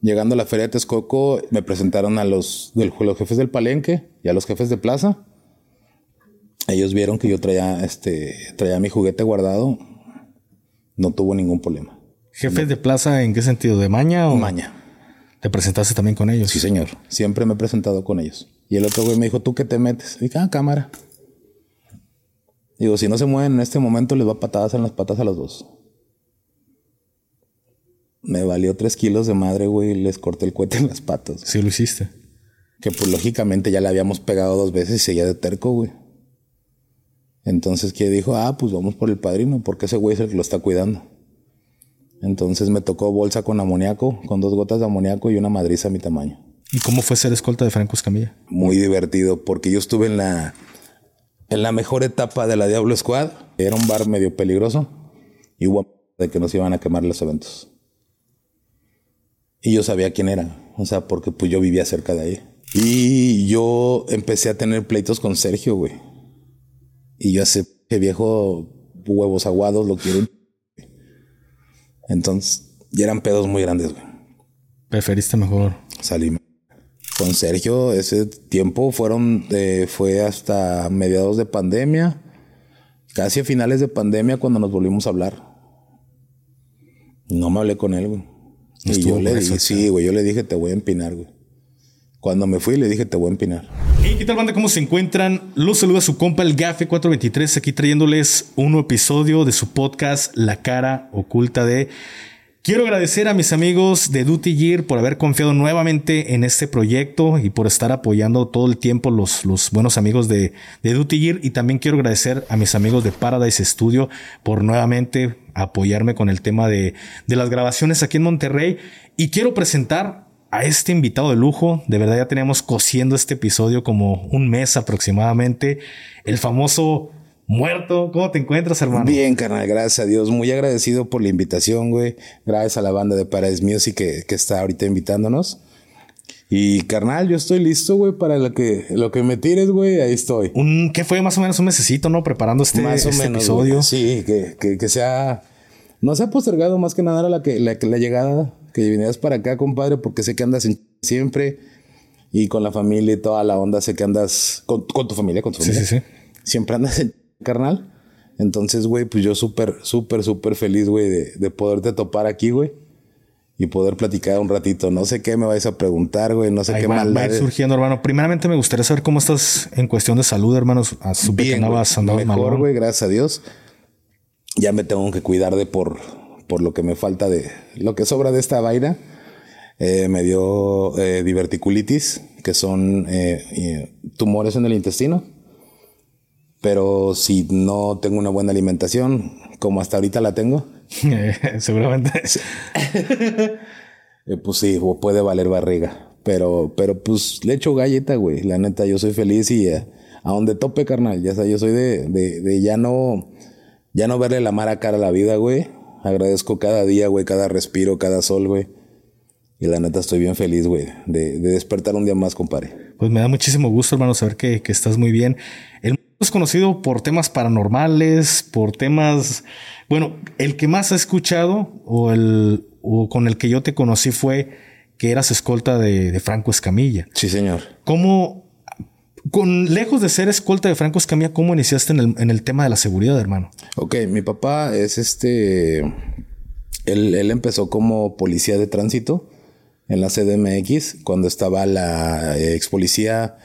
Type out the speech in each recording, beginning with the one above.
Llegando a la feria de Texcoco, me presentaron a los, del, los jefes del palenque y a los jefes de plaza. Ellos vieron que yo traía, este, traía mi juguete guardado. No tuvo ningún problema. ¿Jefes de plaza en qué sentido? ¿De maña o? Maña. ¿Te presentaste también con ellos? Sí, señor. Siempre me he presentado con ellos. Y el otro güey me dijo, ¿tú qué te metes? Y dije, ah, cámara. Digo, si no se mueven en este momento, les va patadas en las patas a los dos. Me valió tres kilos de madre, güey, y les corté el cohete en las patas. Sí, lo hiciste. Que pues lógicamente ya le habíamos pegado dos veces y seguía de terco, güey. Entonces, que dijo, ah, pues vamos por el padrino, porque ese güey es el que lo está cuidando. Entonces me tocó bolsa con amoníaco, con dos gotas de amoníaco y una madriza a mi tamaño. ¿Y cómo fue ser escolta de Franco Escamilla? Muy divertido, porque yo estuve en la, en la mejor etapa de la Diablo Squad. Era un bar medio peligroso y hubo de que nos iban a quemar los eventos. Y yo sabía quién era, o sea, porque pues yo vivía cerca de ahí. Y yo empecé a tener pleitos con Sergio, güey. Y yo ese viejo huevos aguados lo quiero. Entonces, ya eran pedos muy grandes, güey. Preferiste mejor. Salí con Sergio. Ese tiempo fueron, eh, fue hasta mediados de pandemia, casi a finales de pandemia cuando nos volvimos a hablar. No me hablé con él, güey. Y yo le dije, sí, güey, yo le dije, te voy a empinar, güey. Cuando me fui, le dije, te voy a empinar. Hey, ¿qué tal, banda? ¿Cómo se encuentran? Los saluda su compa, el Gafe 423, aquí trayéndoles un nuevo episodio de su podcast, La cara oculta de. Quiero agradecer a mis amigos de Duty Gear por haber confiado nuevamente en este proyecto y por estar apoyando todo el tiempo los, los buenos amigos de, de Duty Gear. Y también quiero agradecer a mis amigos de Paradise Studio por nuevamente apoyarme con el tema de, de las grabaciones aquí en Monterrey. Y quiero presentar a este invitado de lujo. De verdad ya teníamos cosiendo este episodio como un mes aproximadamente. El famoso muerto. ¿Cómo te encuentras, hermano? Bien, carnal, gracias a Dios. Muy agradecido por la invitación, güey. Gracias a la banda de Paradise Music que, que está ahorita invitándonos. Y carnal, yo estoy listo, güey, para lo que, lo que me tires, güey, ahí estoy. Un, ¿Qué fue más o menos un mesecito, no? Preparando este, más o este menos, episodio. güey. Sí, que, que, que sea. No se ha postergado más que nada la, que, la, la llegada, que vinieras para acá, compadre, porque sé que andas en siempre y con la familia y toda la onda, sé que andas con, con tu familia, con tu Sí, familia. sí, sí. Siempre andas en carnal. Entonces, güey, pues yo súper, súper, súper feliz, güey, de, de poderte topar aquí, güey. Y poder platicar un ratito. No sé qué me vais a preguntar, güey. No sé Ahí qué va, va a ir surgiendo, hermano. Primeramente me gustaría saber cómo estás en cuestión de salud, hermano. Ah, Supe que Bien, andabas, Mejor, güey, gracias a Dios. Ya me tengo que cuidar de por, por lo que me falta de lo que sobra de esta vaina. Eh, me dio eh, diverticulitis, que son eh, tumores en el intestino. Pero si no tengo una buena alimentación, como hasta ahorita la tengo, Seguramente. eh, pues sí, o puede valer barriga. Pero, pero pues le echo galleta, güey. La neta, yo soy feliz y eh, a donde tope, carnal. Ya sabes, yo soy de, de, de ya no, ya no verle la mala cara a la vida, güey. Agradezco cada día, güey, cada respiro, cada sol, güey. Y la neta estoy bien feliz, güey, de, de despertar un día más, compadre. Pues me da muchísimo gusto, hermano, saber que, que estás muy bien. El mundo es conocido por temas paranormales, por temas. Bueno, el que más ha escuchado o el o con el que yo te conocí fue que eras escolta de, de Franco Escamilla. Sí, señor. ¿Cómo, con lejos de ser escolta de Franco Escamilla, cómo iniciaste en el, en el tema de la seguridad, hermano? Ok, mi papá es este. Él, él empezó como policía de tránsito en la CDMX cuando estaba la eh, ex policía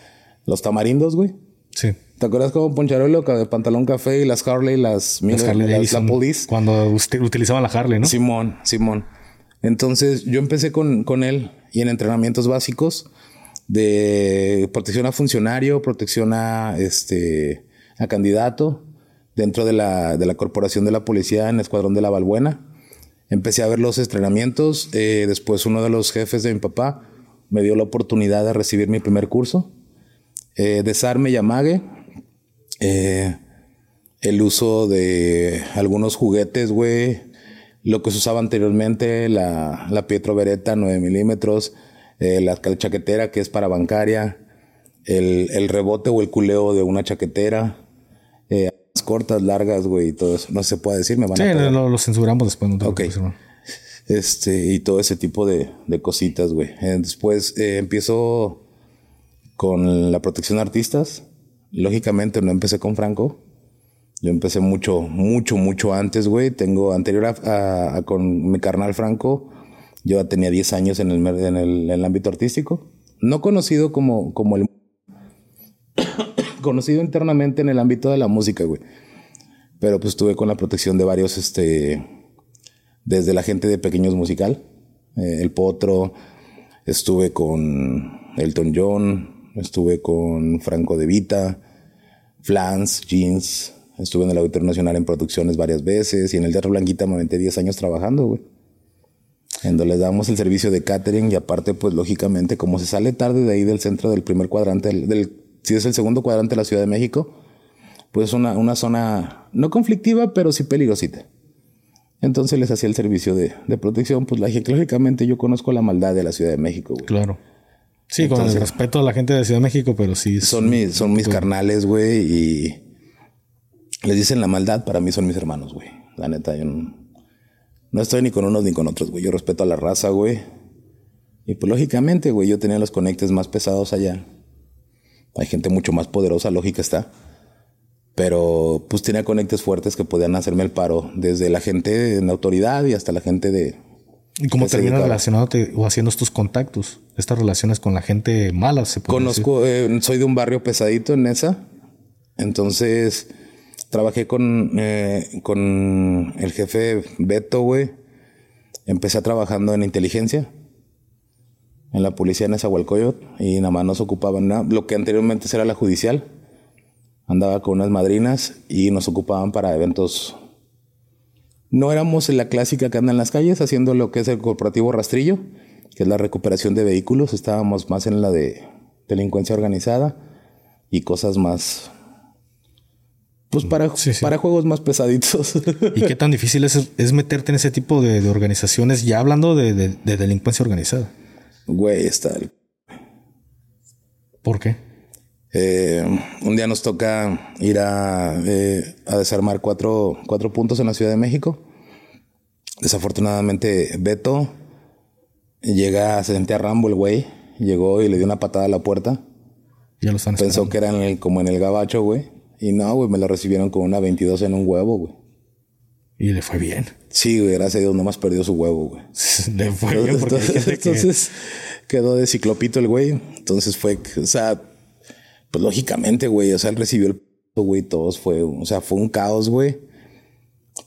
Los Tamarindos, güey. Sí. ¿Te acuerdas como Poncharolo de pantalón café y las Harley, las, Las Harley las- la Police? Cuando usted utilizaban la Harley, ¿no? Simón, Simón. Entonces yo empecé con, con él y en entrenamientos básicos de protección a funcionario, protección a este a candidato dentro de la, de la corporación de la policía en el escuadrón de la Balbuena. Empecé a ver los entrenamientos. eh, después uno de los jefes de mi papá me dio la oportunidad de recibir mi primer curso. Eh, desarme y amague. Eh, el uso de algunos juguetes, güey. Lo que se usaba anteriormente, la, la Pietro Beretta 9 milímetros, la chaquetera que es para bancaria, el, el rebote o el culeo de una chaquetera, cortas, largas, güey, y todo eso. No se puede decir, me van Sí, a pegar. lo, lo censuramos después. No te Ok. preocupes, hermano. Este, y todo ese tipo de, de cositas, güey. Eh, después eh, empiezo con la protección de artistas. Lógicamente no empecé con Franco. Yo empecé mucho, mucho, mucho antes, güey. Tengo anterior a, con mi carnal Franco. Yo tenía 10 años en el, en el, en el ámbito artístico. No conocido como, como el... conocido internamente en el ámbito de la música, güey. Pero pues estuve con la protección de varios, este... Desde la gente de Pequeños Musical. Eh, el Potro. Estuve con Elton John. Estuve con Franco De Vita. Flans, Jeans. Estuve en el Auditorio Nacional en producciones varias veces. Y en el Teatro Blanquita me aventé 10 años trabajando, güey en donde les damos el servicio de catering y aparte, pues lógicamente, como se sale tarde de ahí del centro del primer cuadrante, del, si es el segundo cuadrante de la Ciudad de México, pues una, una zona no conflictiva, pero sí peligrosita. Entonces les hacía el servicio de, de protección, pues lógicamente yo conozco la maldad de la Ciudad de México. Güey. Claro. Sí, con el respeto a la gente de la Ciudad de México, pero sí. Son mis, son mis carnales, güey, y les dicen la maldad, para mí son mis hermanos, güey. La neta, yo no, no estoy ni con unos ni con otros, güey. Yo respeto a la raza, güey. Y pues lógicamente, güey, yo tenía los conectes más pesados allá. Hay gente mucho más poderosa, lógica está. Pero pues tenía conectes fuertes que podían hacerme el paro. Desde la gente en autoridad y hasta la gente de... ¿Y cómo terminas relacionándote o haciendo estos contactos? Estas relaciones con la gente mala, se puede Conozco, eh, soy de un barrio pesadito en esa. Entonces Trabajé con, eh, con el jefe Beto, güey. Empecé trabajando en inteligencia, en la policía en Esahualcoyot, y nada más nos ocupaban lo que anteriormente era la judicial. Andaba con unas madrinas y nos ocupaban para eventos. No éramos la clásica que anda en las calles haciendo lo que es el corporativo rastrillo, que es la recuperación de vehículos. Estábamos más en la de delincuencia organizada y cosas más pues para, para juegos más pesaditos. ¿Y qué tan difícil es, meterte en ese tipo de, organizaciones, ya hablando de, delincuencia organizada? Güey, está. ¿Por qué? Eh, un día nos toca ir a, eh, a desarmar cuatro, cuatro puntos en la Ciudad de México. Desafortunadamente, Beto llega, se sentía Rambo el güey. Llegó y le dio una patada a la puerta. Ya lo están Pensó que era como en el gabacho, güey. Y no, güey, me lo recibieron con una 22 en un huevo, güey. Y le fue bien. Sí, güey, gracias a Dios, nomás perdió su huevo, güey. le fue bien porque entonces, quedó de ciclopito el güey. Entonces fue, o sea, pues lógicamente, güey, o sea, él recibió el güey, todos fue, o sea, fue un caos, güey,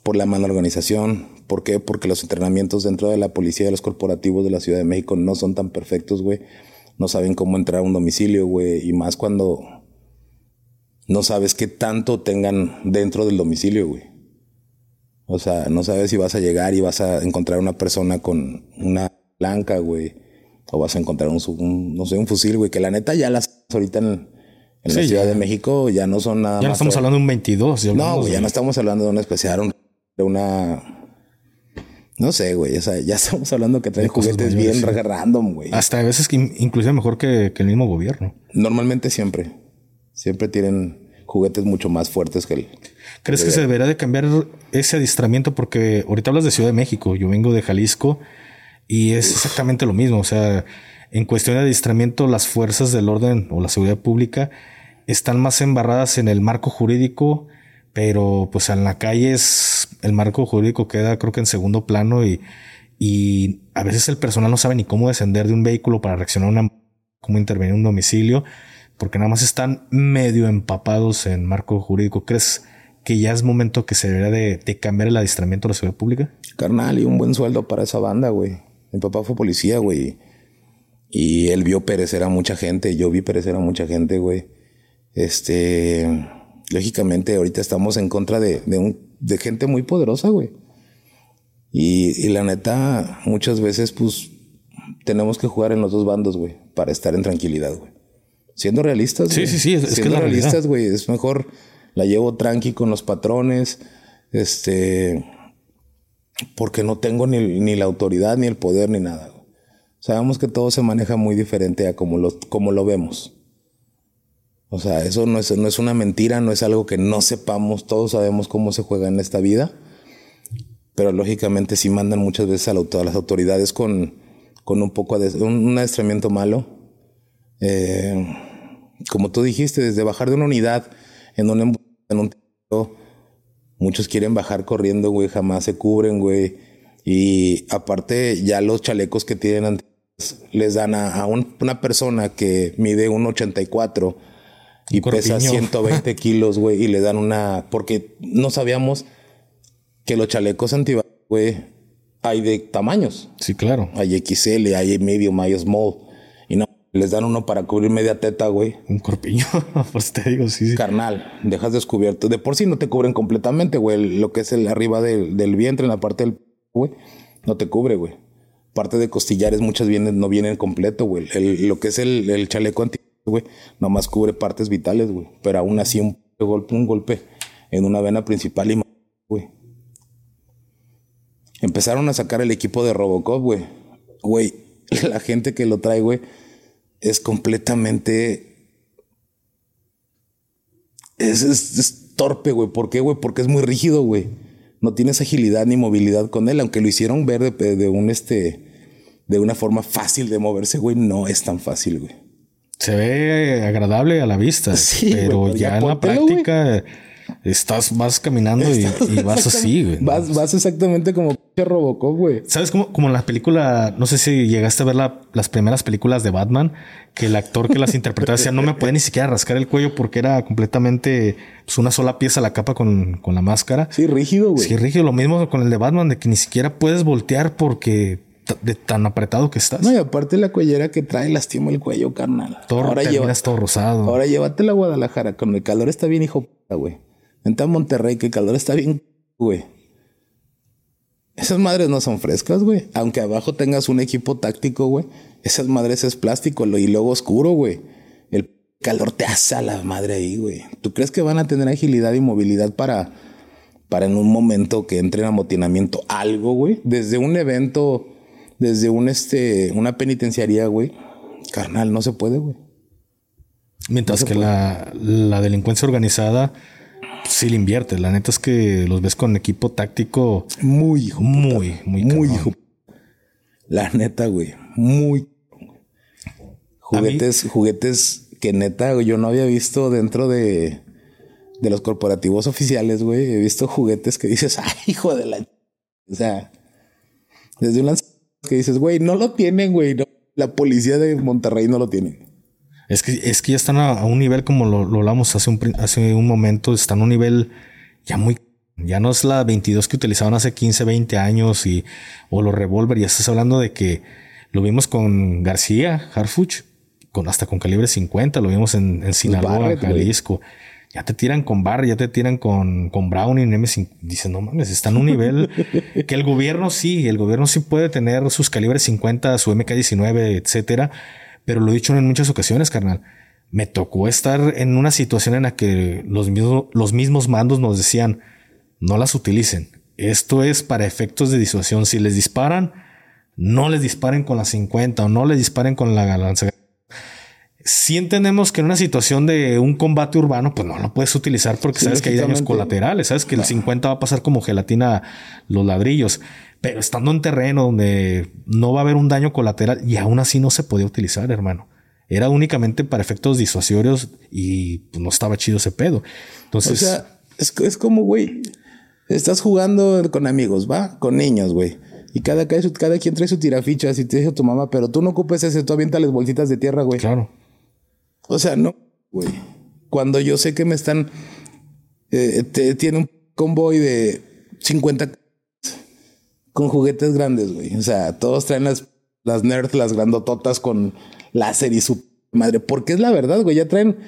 por la mala organización. ¿Por qué? Porque los entrenamientos dentro de la policía de los corporativos de la Ciudad de México no son tan perfectos, güey. No saben cómo entrar a un domicilio, güey. Y más cuando no sabes qué tanto tengan dentro del domicilio, güey. O sea, no sabes si vas a llegar y vas a encontrar una persona con una blanca, güey. O vas a encontrar un, no sé, un fusil, güey. Que la neta ya las ahorita en, la Ciudad de México ya no son nada ya no estamos hablando de un 22. No, güey, ya no estamos hablando de una especial, de una... No sé, güey. O sea, ya estamos hablando que traen juguetes bien random, güey. Hasta a veces que inclusive mejor que, que el mismo gobierno. Normalmente siempre. Siempre tienen juguetes mucho más fuertes que el. ¿Crees que se debería de cambiar ese adiestramiento? Porque ahorita hablas de Ciudad de México, yo vengo de Jalisco y es exactamente lo mismo. O sea, en cuestión de adiestramiento, las fuerzas del orden o la seguridad pública están más embarradas en el marco jurídico, pero pues en la calle es, el marco jurídico queda creo que en segundo plano y, y a veces el personal no sabe ni cómo descender de un vehículo para reaccionar a una, cómo intervenir en un domicilio porque nada más están medio empapados en marco jurídico. ¿Crees que ya es momento que se debería de, cambiar el adiestramiento de la seguridad pública? Carnal, y un buen sueldo para esa banda, güey. Mi papá fue policía, güey. Y él vio perecer a mucha gente, yo vi perecer a mucha gente, güey. Este, lógicamente ahorita estamos en contra de, de gente muy poderosa, güey. Y la neta, muchas veces, pues, tenemos que jugar en los dos bandos, güey, para estar en tranquilidad, güey siendo realistas. Sí, sí, sí, es, siendo que realistas, güey, es mejor la llevo tranqui con los patrones, este, porque no tengo ni, la autoridad, ni el poder, ni nada. Sabemos que todo se maneja muy diferente a como lo, como lo vemos. O sea, eso no es, no es una mentira, no es algo que no sepamos, todos sabemos cómo se juega en esta vida. pero lógicamente sí mandan muchas veces a, las autoridades con, con un poco de un, adiestramiento malo. Eh, como tú dijiste, desde bajar de una unidad en un, en un muchos quieren bajar corriendo, güey, jamás se cubren, güey. Y aparte, ya los chalecos que tienen les dan a, una persona que mide 1,84 y pesa 120 kilos, güey, y le dan una. Porque no sabíamos que los chalecos antibalas, güey, hay de tamaños. Sí, claro. Hay XL, hay medio, hay small. Y no, les dan uno para cubrir media teta, güey. Un corpiño, pues te digo, sí, sí. Carnal, dejas descubierto. De por sí no te cubren completamente, güey. Lo que es el arriba del, del vientre, en la parte del, güey, no te cubre, güey parte de costillares muchas vienen, no vienen completo, güey. lo que es el, el chaleco anti, güey, nomás cubre partes vitales, güey. Pero aún así un golpe, un golpe en una vena principal y güey. Empezaron a sacar el equipo de Robocop, güey. Güey, la gente que lo trae, güey, es completamente... Es, es torpe, güey. ¿Por qué, güey? Porque es muy rígido, güey no tienes agilidad ni movilidad con él, aunque lo hicieron ver de, un este de una forma fácil de moverse, güey, no es tan fácil, güey. Se ve agradable a la vista, sí, pero ya, en la práctica estás vas caminando y, vas así, güey. Vas, vas exactamente como Robocop, güey. ¿Sabes cómo? Como en la película, no sé si llegaste a ver las primeras películas de Batman, que el actor que las interpretaba decía no me puede ni siquiera rascar el cuello porque era completamente pues, una sola pieza la capa con, con la máscara. Sí, rígido, güey. Sí, rígido. Lo mismo con el de Batman, de que ni siquiera puedes voltear porque de tan apretado que estás. No, y aparte la cuellera que trae lastima el cuello, carnal. Todo, ahora llevas todo rosado. Ahora llévatela a Guadalajara. Con el calor está bien, hijo, güey. Vente a Monterrey, que el calor está bien, güey. Esas madres no son frescas, güey. Aunque abajo tengas un equipo táctico, güey. Esas madres es plástico y luego oscuro, güey. El calor te asa la madre ahí, güey. ¿Tú crees que van a tener agilidad y movilidad para, para en un momento que entre en amotinamiento algo, güey? Desde un evento, desde un este, una penitenciaría, güey. Carnal, no se puede, güey. Mientras que la, la delincuencia organizada sí le invierte. La neta es que los ves con equipo táctico muy hijo. Muy, muy, muy hijo. La neta, güey. Muy. Juguetes, juguetes que neta yo no había visto dentro de, de los corporativos oficiales, güey. He visto juguetes que dices, ay, hijo de la. O sea, desde un que dices, güey, no lo tienen, güey. La policía de Monterrey no lo tiene. Es que, es que ya están a, un nivel como lo, hablamos hace un, hace un momento, están a un nivel ya muy... Ya no es la 22 que utilizaban hace 15, 20 años y, o los revólver. Ya estás hablando de que lo vimos con García, Harfuch, con, hasta con calibre 50. Lo vimos en, en Sinaloa, Jalisco. Ya te tiran con Bar, ya te tiran con, con Browning, M5. Dicen, no mames, están a un nivel que el gobierno sí, el gobierno sí puede tener sus calibres 50, su MK19, etcétera pero lo he dicho en muchas ocasiones, carnal. Me tocó estar en una situación en la que los mismos, los mismos mandos nos decían, no las utilicen. Esto es para efectos de disuasión. Si les disparan, no les disparen con la 50 o no les disparen con la lanza. Si entendemos que en una situación de un combate urbano, pues no lo puedes utilizar porque sabes que hay daños colaterales, sabes que el 50 va a pasar como gelatina los ladrillos. Pero estando en terreno donde no va a haber un daño colateral y aún así no se podía utilizar, hermano. Era únicamente para efectos disuasorios y pues, no estaba chido ese pedo. Entonces. O sea, es, como, güey, estás jugando con amigos, ¿va? Con niños, güey. Y cada, cada quien trae su tirafichas y te dice tu mamá, pero tú no ocupes ese, tú las bolsitas de tierra, güey. Claro. O sea, no, güey. Cuando yo sé que me están. Eh, tiene un convoy de 50 con juguetes grandes, güey. O sea, todos traen las, las nerds, las grandototas con láser y su madre. Porque es la verdad, güey. Ya traen.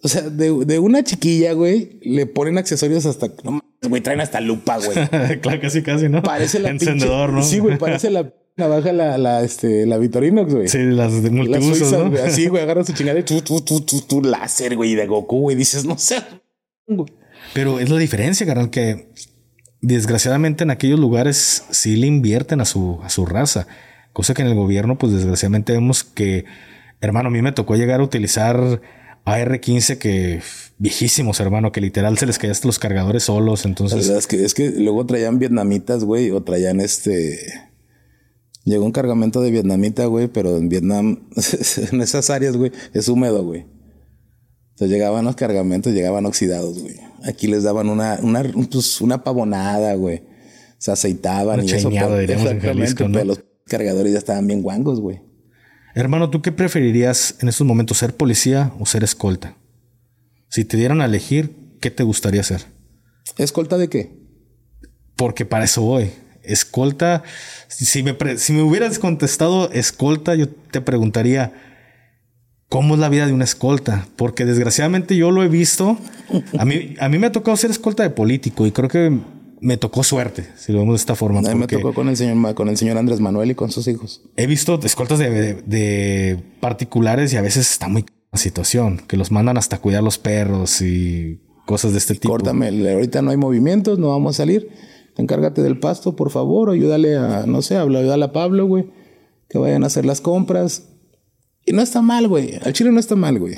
O sea, de, una chiquilla, güey, le ponen accesorios hasta. No mames, güey, traen hasta lupa, güey. claro, casi, casi, ¿no? Parece la Encendedor, ¿no? Sí, güey, parece la navaja la, la, este, la Vitorinox, güey. Sí, las de multiusos, ¿no? Güey. Así, güey, agarra su chingada y tú, tú, tú, tú, tú, láser, güey, de Goku, güey. Dices, no sé. Pero es la diferencia, carnal, que desgraciadamente en aquellos lugares sí le invierten a su, a su raza. Cosa que en el gobierno, pues desgraciadamente vemos que, hermano, a mí me tocó llegar a utilizar AR-15 que viejísimos, hermano, que literal se les caían los cargadores solos. Entonces, es que, es que luego traían vietnamitas, güey, o traían este. Llegó un cargamento de vietnamita, güey, pero en Vietnam, en esas áreas, güey, es húmedo, güey. Entonces llegaban los cargamentos, llegaban oxidados, güey. Aquí les daban una, una, pues, una pavonada, güey. Se aceitaban Un y eso. en exactamente, Jalisco, ¿no? pero los cargadores ya estaban bien guangos, güey. hermano, ¿tú qué preferirías en estos momentos, ser policía o ser escolta? Si te dieran a elegir, ¿qué te gustaría ser? ¿Escolta de qué? Porque para eso voy. Escolta, si me, si me hubieras contestado escolta, yo te preguntaría, ¿cómo es la vida de una escolta? Porque desgraciadamente yo lo he visto. A mí, a mí me ha tocado ser escolta de político y creo que me tocó suerte, si lo vemos de esta forma. A mí me tocó con el señor, con el señor Andrés Manuel y con sus hijos. He visto escoltas de, de- de particulares y a veces está muy la situación, que los mandan hasta cuidar los perros y cosas de este tipo. Córtame, ahorita no hay movimientos, no vamos a salir. Encárgate del pasto, por favor, ayúdale a, no sé, ayúdale a Pablo, güey, que vayan a hacer las compras. Y no está mal, güey. Al chile no está mal, güey.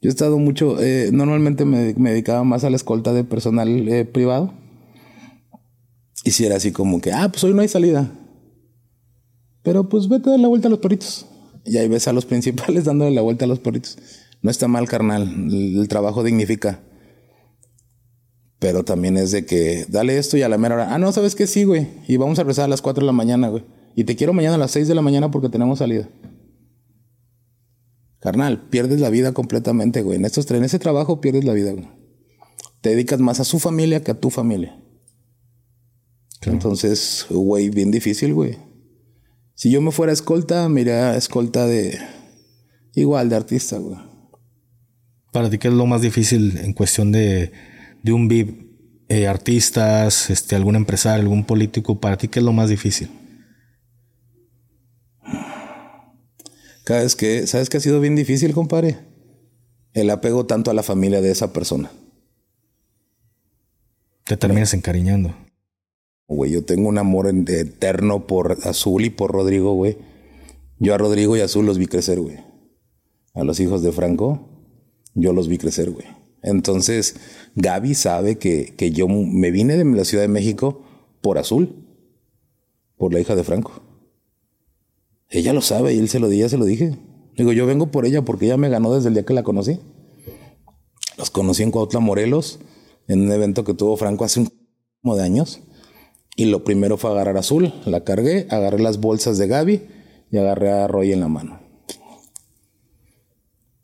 Yo he estado mucho, eh, normalmente me, dedicaba más a la escolta de personal eh, privado. Y si era así como que, ah, pues hoy no hay salida. Pero pues vete a dar la vuelta a los perritos. Y ahí ves a los principales dándole la vuelta a los perritos. No está mal, carnal. El, el trabajo dignifica. Pero también es de que dale esto y a la mera hora. Ah, no, sabes que sí, güey. Y vamos a regresar a las 4 de la mañana, güey. Y te quiero mañana a las 6 de la mañana porque tenemos salida. Carnal, pierdes la vida completamente, güey. En, estos, en ese trabajo pierdes la vida, güey. Te dedicas más a su familia que a tu familia. Entonces, güey, bien difícil, güey. Si yo me fuera escolta, me iría escolta de. Igual, de artista, güey. Para ti, ¿qué es lo más difícil en cuestión de, de un VIP? Eh, artistas, este, algún empresario, algún político, para ti, ¿qué es lo más difícil? Cada vez que, ¿sabes qué ha sido bien difícil, compadre? El apego tanto a la familia de esa persona. Te terminas encariñando. Güey, yo tengo un amor eterno por Azul y por Rodrigo, güey. Yo a Rodrigo y Azul los vi crecer, güey. A los hijos de Franco, yo los vi crecer, güey. Entonces, Gaby sabe que, que yo me vine de la Ciudad de México por Azul, por la hija de Franco. Ella lo sabe y él se lo ya se lo dije. Digo, yo vengo por ella porque ella me ganó desde el día que la conocí. Los conocí en Cuautla, Morelos, en un evento que tuvo Franco hace un como de años. Y lo primero fue agarrar Azul. La cargué, agarré las bolsas de Gaby y agarré a Roy en la mano.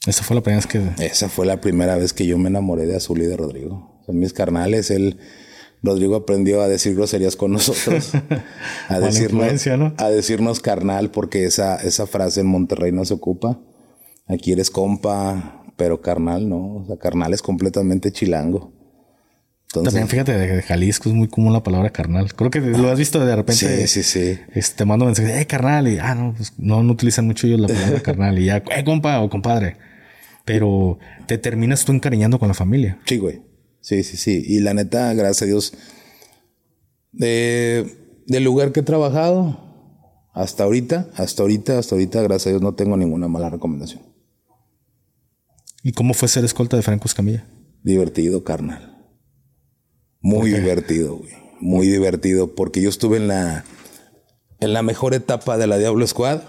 Esa fue la primera vez que... Esa fue la primera vez que yo me enamoré de Azul y de Rodrigo. Son mis carnales. Él, Rodrigo aprendió a decir groserías con nosotros. A decirnos, a decirnos carnal, porque esa, esa frase en Monterrey no se ocupa. Aquí eres compa, pero carnal no. O sea, carnal es completamente chilango. Entonces, También fíjate, de, Jalisco es muy común la palabra carnal. Creo que lo has visto de repente. sí, sí, sí. Este, te mando mensajes, eh, carnal. Y, ah, no, pues no, no utilizan mucho ellos la palabra carnal. Y ya, eh, compa o compadre. Pero te terminas tú encariñando con la familia. Sí, güey. Sí, sí, sí. Y la neta, gracias a Dios, de, del lugar que he trabajado hasta ahorita, hasta ahorita, hasta ahorita, gracias a Dios, no tengo ninguna mala recomendación. ¿Y cómo fue ser escolta de Franco Escamilla? Divertido, carnal. Muy divertido, güey. Muy divertido, porque yo estuve en la, en la mejor etapa de la Diablo Squad.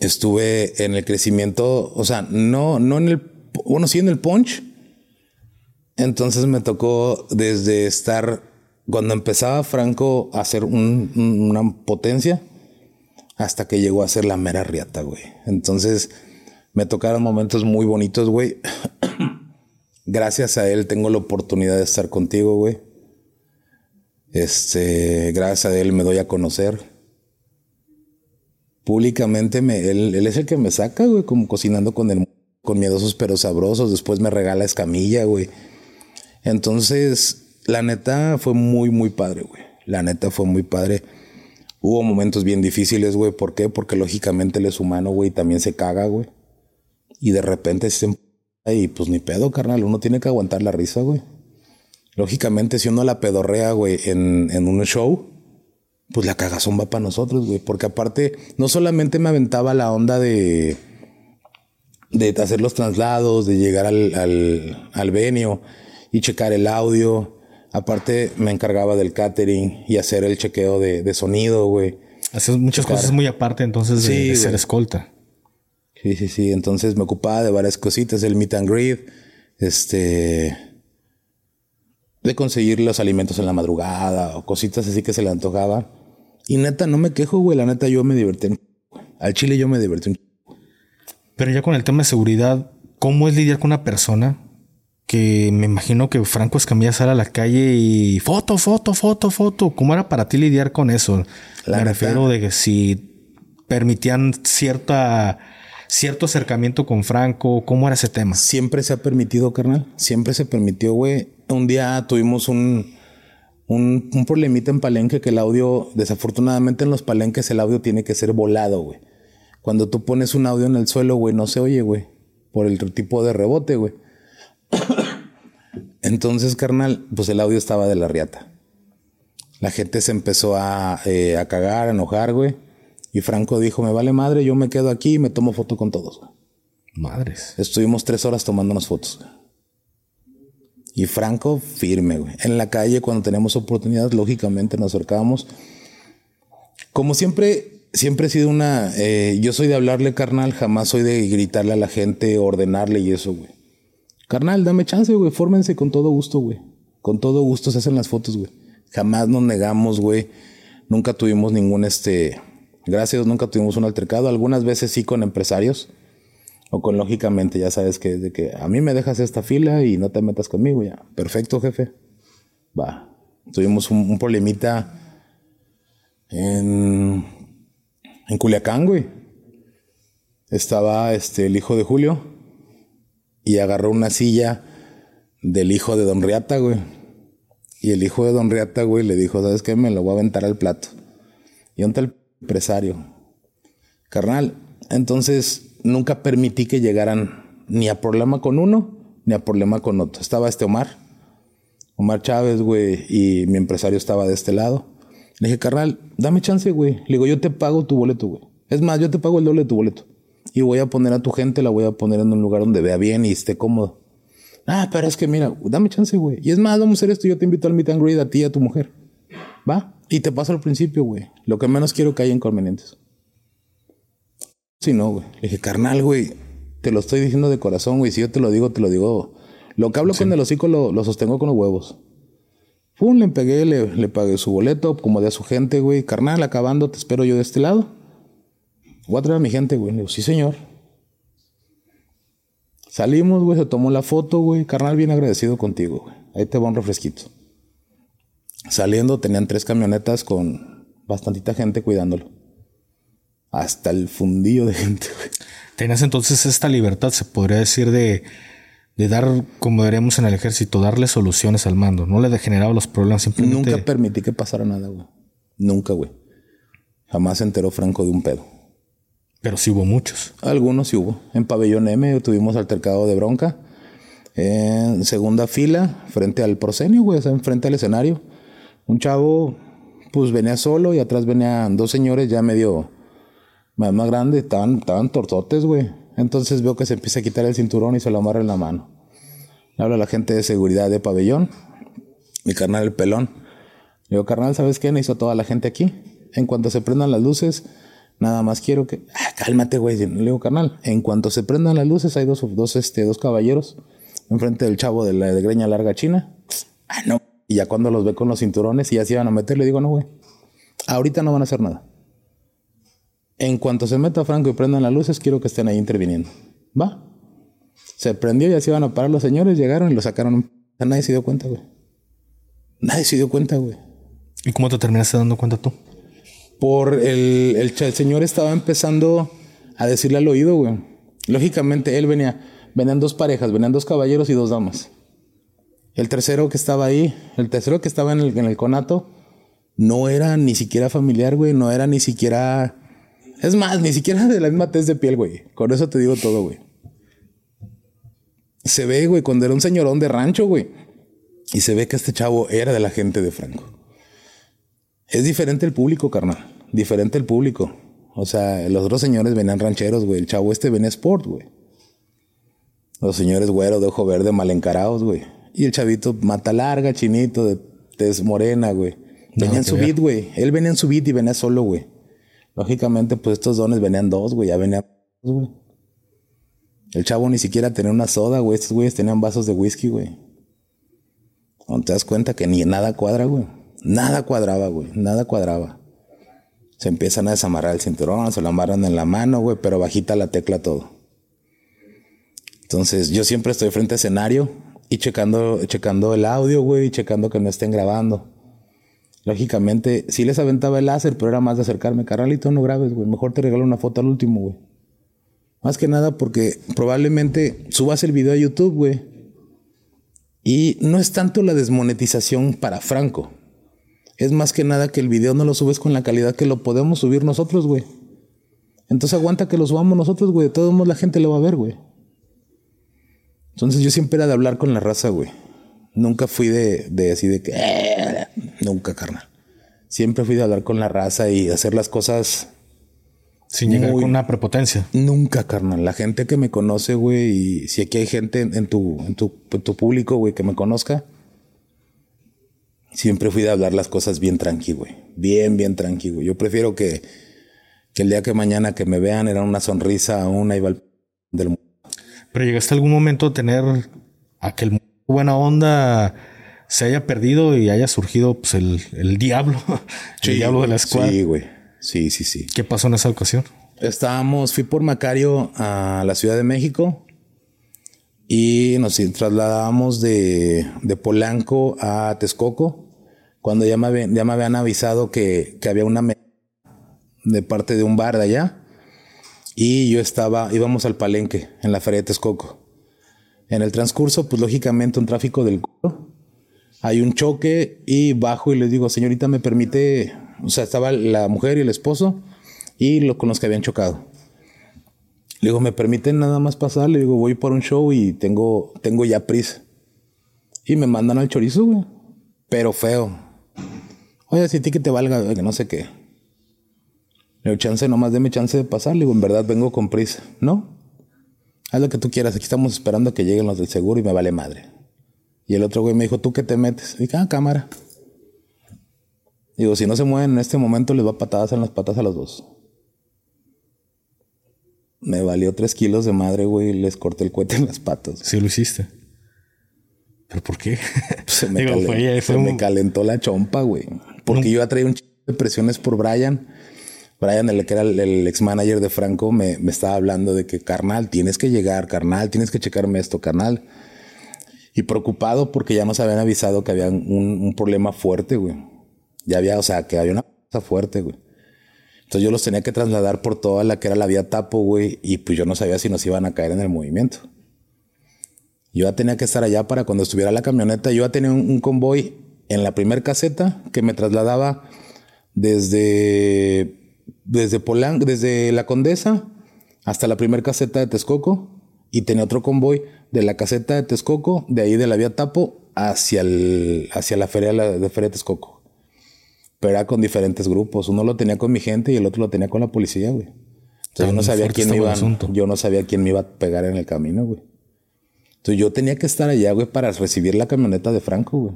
Estuve en el crecimiento, o sea, no, no en el, bueno, sí en el punch. Entonces me tocó desde estar, cuando empezaba Franco a un- un- una potencia, hasta que llegó a ser la mera riata, güey. Entonces me tocaron momentos muy bonitos, güey. Gracias a él tengo la oportunidad de estar contigo, güey. Este, gracias a él me doy a conocer. Públicamente me, él, él es el que me saca, güey, como cocinando con el con miedosos pero sabrosos. Después me regala escamilla, güey. Entonces, la neta fue muy, muy padre, güey. La neta fue muy padre. Hubo momentos bien difíciles, güey. ¿Por qué? Porque lógicamente él es humano, güey, y también se caga, güey. Y de repente se emp- y pues ni pedo, carnal. Uno tiene que aguantar la risa, güey. Lógicamente, si uno la pedorrea, güey, en, en un show, pues la cagazón va para nosotros, güey. Porque aparte, no solamente me aventaba la onda de. de hacer los traslados, de llegar al, al, al venio y checar el audio. Aparte, me encargaba del catering y hacer el chequeo de, de sonido, güey. Haces muchas cosas muy aparte entonces de, Sí, de ser escolta. Sí, sí, sí. Entonces me ocupaba de varias cositas, el meet and greet, este, de conseguir los alimentos en la madrugada o cositas así que se le antojaba. Y neta, no me quejo, güey. La neta, yo me divertí. un Al chile yo me divertí. un Pero ya con el tema de seguridad, ¿cómo es lidiar con una persona que me imagino que Franco Escamilla sale a la calle y foto, foto, foto, foto? ¿Cómo era para ti lidiar con eso? La me refiero de que si permitían cierta cierto acercamiento con Franco, ¿cómo era ese tema? Siempre se ha permitido, carnal. Siempre se permitió, güey. Un día tuvimos un, un, un problemita en Palenque que el audio, desafortunadamente en los palenques el audio tiene que ser volado, güey. Cuando tú pones un audio en el suelo, güey, no se oye, güey. Por el tipo de rebote, güey. Entonces, carnal, pues el audio estaba de la riata. La gente se empezó a, eh, a cagar, a enojar, güey. Y Franco dijo, me vale madre, yo me quedo aquí y me tomo foto con todos, güey. Madres. Estuvimos tres horas tomándonos fotos. Y Franco, firme, güey. En la calle, cuando teníamos oportunidad, lógicamente nos acercábamos. Como siempre, siempre he sido una. eh, yo soy de hablarle, carnal, jamás soy de gritarle a la gente, ordenarle y eso, güey. Carnal, dame chance, güey. Fórmense con todo gusto, güey. Con todo gusto se hacen las fotos, güey. Jamás nos negamos, güey. Nunca tuvimos ningún, este. Gracias, nunca tuvimos un altercado. Algunas veces sí con empresarios. O con lógicamente, ya sabes que de que a mí me dejas esta fila y no te metas conmigo ya. Perfecto, jefe. Va. Tuvimos un, un problemita en, en Culiacán, güey. Estaba este, el hijo de Julio y agarró una silla del hijo de Don Riata, güey. Y el hijo de Don Riata, güey, le dijo, ¿sabes qué? Me lo voy a aventar al plato. Y un tal empresario. Carnal, entonces nunca permití que llegaran ni a problema con uno, ni a problema con otro. Estaba este Omar, Omar Chávez, güey, y mi empresario estaba de este lado. Le dije, carnal, dame chance, güey. Le digo, yo te pago tu boleto, güey. Es más, yo te pago el doble de tu boleto. Y voy a poner a tu gente, la voy a poner en un lugar donde vea bien y esté cómodo. Ah, pero es que mira, dame chance, güey. Y es más, vamos a hacer esto. Yo te invito al meet and greet a ti y a tu mujer. Va. Y te paso al principio, güey. Lo que menos quiero que haya inconvenientes. Sí, no, güey. Le dije, carnal, güey. Te lo estoy diciendo de corazón, güey. Si yo te lo digo, te lo digo. Lo que hablo con el hocico lo, lo sostengo con los huevos. Pum, le pegué, le, le pagué su boleto, como de a su gente, güey. Carnal, acabando, te espero yo de este lado. Voy a traer a mi gente, güey. Le digo, sí, señor. Salimos, güey, se tomó la foto, güey. Carnal, bien agradecido contigo, güey. Ahí te va un refresquito. Saliendo tenían tres camionetas con bastantita gente cuidándolo. Hasta el fundillo de gente, güey. Tenías entonces esta libertad, se podría decir, de, de dar, como diríamos en el ejército, darle soluciones al mando. No le degeneraba los problemas, simplemente. Nunca permití que pasara nada, güey. Nunca, güey. Jamás se enteró Franco de un pedo. Pero sí hubo muchos. Algunos sí hubo. En pabellón M tuvimos altercado de bronca. En segunda fila, frente al proscenio, güey, o sea, enfrente al escenario. Un chavo, pues venía solo y atrás venían dos señores ya medio más, más grandes, estaban, estaban tortotes, güey. Entonces veo que se empieza a quitar el cinturón y se lo amarra en la mano. Le habla la gente de seguridad de pabellón, mi carnal el pelón. Le digo, carnal, ¿sabes qué? Necesito a toda la gente aquí. En cuanto se prendan las luces, nada más quiero que. Ah, cálmate, güey. Le digo, carnal, en cuanto se prendan las luces, hay dos, dos, este, dos caballeros enfrente del chavo de la greña larga china. Ah, no. Y ya cuando los ve con los cinturones y ya se iban a meter, le digo, no, güey. Ahorita no van a hacer nada. En cuanto se meta Franco y prendan las luces, quiero que estén ahí interviniendo. Va. Se prendió y así iban a parar los señores, llegaron y lo sacaron. Nadie se dio cuenta, güey. Nadie se dio cuenta, güey. ¿Y cómo te terminaste dando cuenta tú? Por el, el, señor estaba empezando a decirle al oído, güey. Lógicamente, él venía, venían dos parejas, venían dos caballeros y dos damas. El tercero que estaba ahí, el tercero que estaba en el, en el conato, no era ni siquiera familiar, güey. No era ni siquiera. Es más, ni siquiera de la misma tez de piel, güey. Con eso te digo todo, güey. Se ve, güey, cuando era un señorón de rancho, güey. Y se ve que este chavo era de la gente de Franco. Es diferente el público, carnal. Diferente el público. O sea, los otros señores venían rancheros, güey. El chavo este venía sport, güey. Los señores güeros de ojo verde mal encarados, güey. Y el chavito mata larga, chinito, de tez morena, güey. Venía en su beat, güey. Él venía en su beat y venía solo, güey. Lógicamente, pues estos dones venían dos, güey. Ya venía, güey. El chavo ni siquiera tenía una soda, güey. Estos güeyes tenían vasos de whisky, güey. No te das cuenta que ni nada cuadra, güey. Nada cuadraba, güey. Nada cuadraba. Se empiezan a desamarrar el cinturón, se lo amarran en la mano, güey, pero bajita la tecla todo. Entonces, yo siempre estoy frente a escenario y checando, checando el audio, güey, y checando que no estén grabando. Lógicamente, sí les aventaba el láser, pero era más de acercarme. Carnalito, no grabes, güey. Mejor te regalo una foto al último, güey. Más que nada porque probablemente subas el video a YouTube, güey. Y no es tanto la desmonetización para Franco. Es más que nada que el video no lo subes con la calidad que lo podemos subir nosotros, güey. Entonces aguanta que lo subamos nosotros, güey. De todos modos la gente lo va a ver, güey. Entonces yo siempre era de hablar con la raza, güey. Nunca fui de, de así de que... Eh, nunca, carnal. Siempre fui de hablar con la raza y hacer las cosas... Sin llegar con una prepotencia. Nunca, carnal. La gente que me conoce, güey, y si aquí hay gente en, tu, en tu, en tu público, güey, que me conozca, siempre fui de hablar las cosas bien tranqui, güey. Bien, bien tranqui, güey. Yo prefiero que, que el día que mañana que me vean era una sonrisa, una iba del mundo. Pero llegaste algún momento a tener aquel buena onda se haya perdido y haya surgido pues, el, el diablo, el diablo de la escuela. Sí, güey. Sí, sí, sí. ¿Qué pasó en esa ocasión? Estábamos, fui por Macario a la Ciudad de México y nos trasladábamos de, de Polanco a Texcoco cuando ya me, ya me habían avisado que, que había una de parte de un bar de allá y yo estaba, íbamos al palenque en la feria de Texcoco. En el transcurso, pues lógicamente un tráfico del culo. Hay un choque y bajo y les digo, señorita, ¿me permite? O sea, estaba la mujer y el esposo y lo, con los que habían chocado. Le digo, ¿me permiten nada más pasar? Le digo, voy por un show y tengo, tengo ya prisa. Y me mandan al chorizo, güey. Pero feo. Oye, si a ti que te valga, que no sé qué. Le digo, chance, nomás deme chance de pasar. Le digo, en verdad vengo con prisa. ¿No? Haz lo que tú quieras. Aquí estamos esperando a que lleguen los del seguro y me vale madre. Y el otro güey me dijo, ¿tú qué te metes? dije, ah, cámara. Digo, si no se mueven en este momento, les va patadas en las patas a los dos. Me valió tres kilos de madre, güey, y les corté el cohete en las patas. Sí, lo hiciste. ¿Pero por qué? Se me, calentó, me calentó la chompa, güey. Porque yo ya traía un chingo de presiones por Brian. Brian, el que era el, ex manager de Franco, me, me, estaba hablando de que, carnal, tienes que llegar, carnal, tienes que checarme esto, carnal. Y preocupado porque ya nos habían avisado que había un, un problema fuerte, güey. Ya había, o sea, que había una cosa fuerte, güey. Entonces yo los tenía que trasladar por toda la que era la vía Tapo, güey. Y pues yo no sabía si nos iban a caer en el movimiento. Yo ya tenía que estar allá para cuando estuviera la camioneta. Yo ya tenía un, un convoy en la primer caseta que me trasladaba desde, desde desde la Condesa hasta la primer caseta de Texcoco y tenía otro convoy de la caseta de Texcoco, de ahí de la vía Tapo hacia, el, hacia la feria de Feria de Texcoco. Pero era con diferentes grupos. Uno lo tenía con mi gente y el otro lo tenía con la policía, güey. Entonces yo no sabía quién me iba, yo no sabía quién me iba a pegar en el camino, güey. Entonces yo tenía que estar allá, güey, para recibir la camioneta de Franco, güey.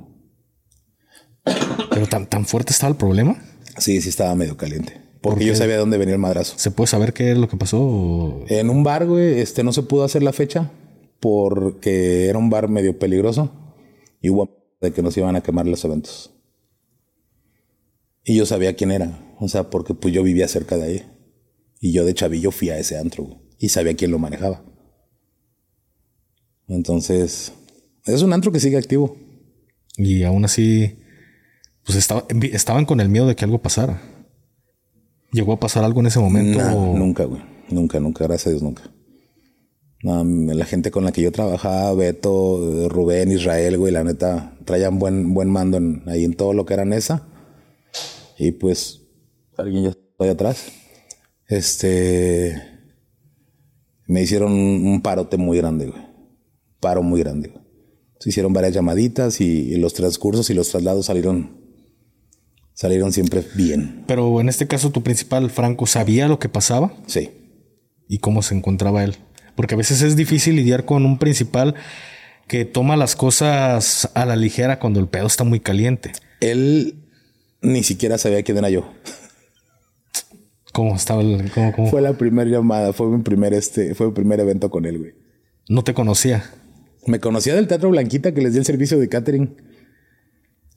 ¿Pero tan, tan fuerte estaba el problema? Sí, sí estaba medio caliente. Porque yo sabía dónde venía el madrazo. ¿Se puede saber qué es lo que pasó? En un bar, güey, este no se pudo hacer la fecha porque era un bar medio peligroso y hubo de que nos iban a quemar los eventos. Y yo sabía quién era, o sea, porque pues yo vivía cerca de ahí. Y yo de chavillo fui a ese antro, güey, y sabía quién lo manejaba. Entonces, es un antro que sigue activo. Y aún así, pues estaba, estaban con el miedo de que algo pasara. ¿Llegó a pasar algo en ese momento? Nunca, güey. Nunca, nunca, gracias a Dios, nunca. la gente con la que yo trabajaba, Beto, Rubén, Israel, güey, la neta, traían buen, buen mando ahí en todo lo que era esa. Y pues, alguien ya está ahí atrás. Este. Me hicieron un parote muy grande, güey. Paro muy grande, güey. Se hicieron varias llamaditas y los transcursos y los traslados salieron salieron siempre bien. Pero en este caso, tu principal, Franco, ¿sabía lo que pasaba? Sí. ¿Y cómo se encontraba él? Porque a veces es difícil lidiar con un principal que toma las cosas a la ligera cuando el pedo está muy caliente. Él ni siquiera sabía quién era yo. ¿Cómo estaba el, cómo, cómo? Fue la primera llamada, fue mi primer este, fue mi primer evento con él, güey. No te conocía. Me conocía del Teatro Blanquita que les di el servicio de catering.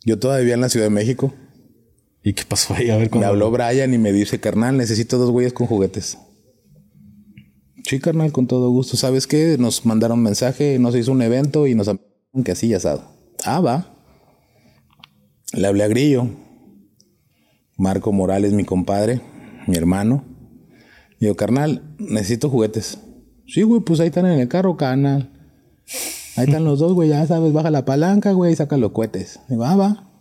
Yo todavía vivía en la Ciudad de México. ¿Y qué pasó ahí? A ver Me cómo. habló Brian y me dice, carnal, necesito dos güeyes con juguetes. Sí, carnal, con todo gusto. ¿Sabes qué? Nos mandaron mensaje, nos hizo un evento y nos que así ya asado. Ah, va. Le hablé a Grillo. Marco Morales, mi compadre, mi hermano. Y yo, carnal, necesito juguetes. Sí, güey, pues ahí están en el carro, carnal. Ahí están los dos, güey, ya sabes, baja la palanca, güey, y saca los cohetes. Y va, va.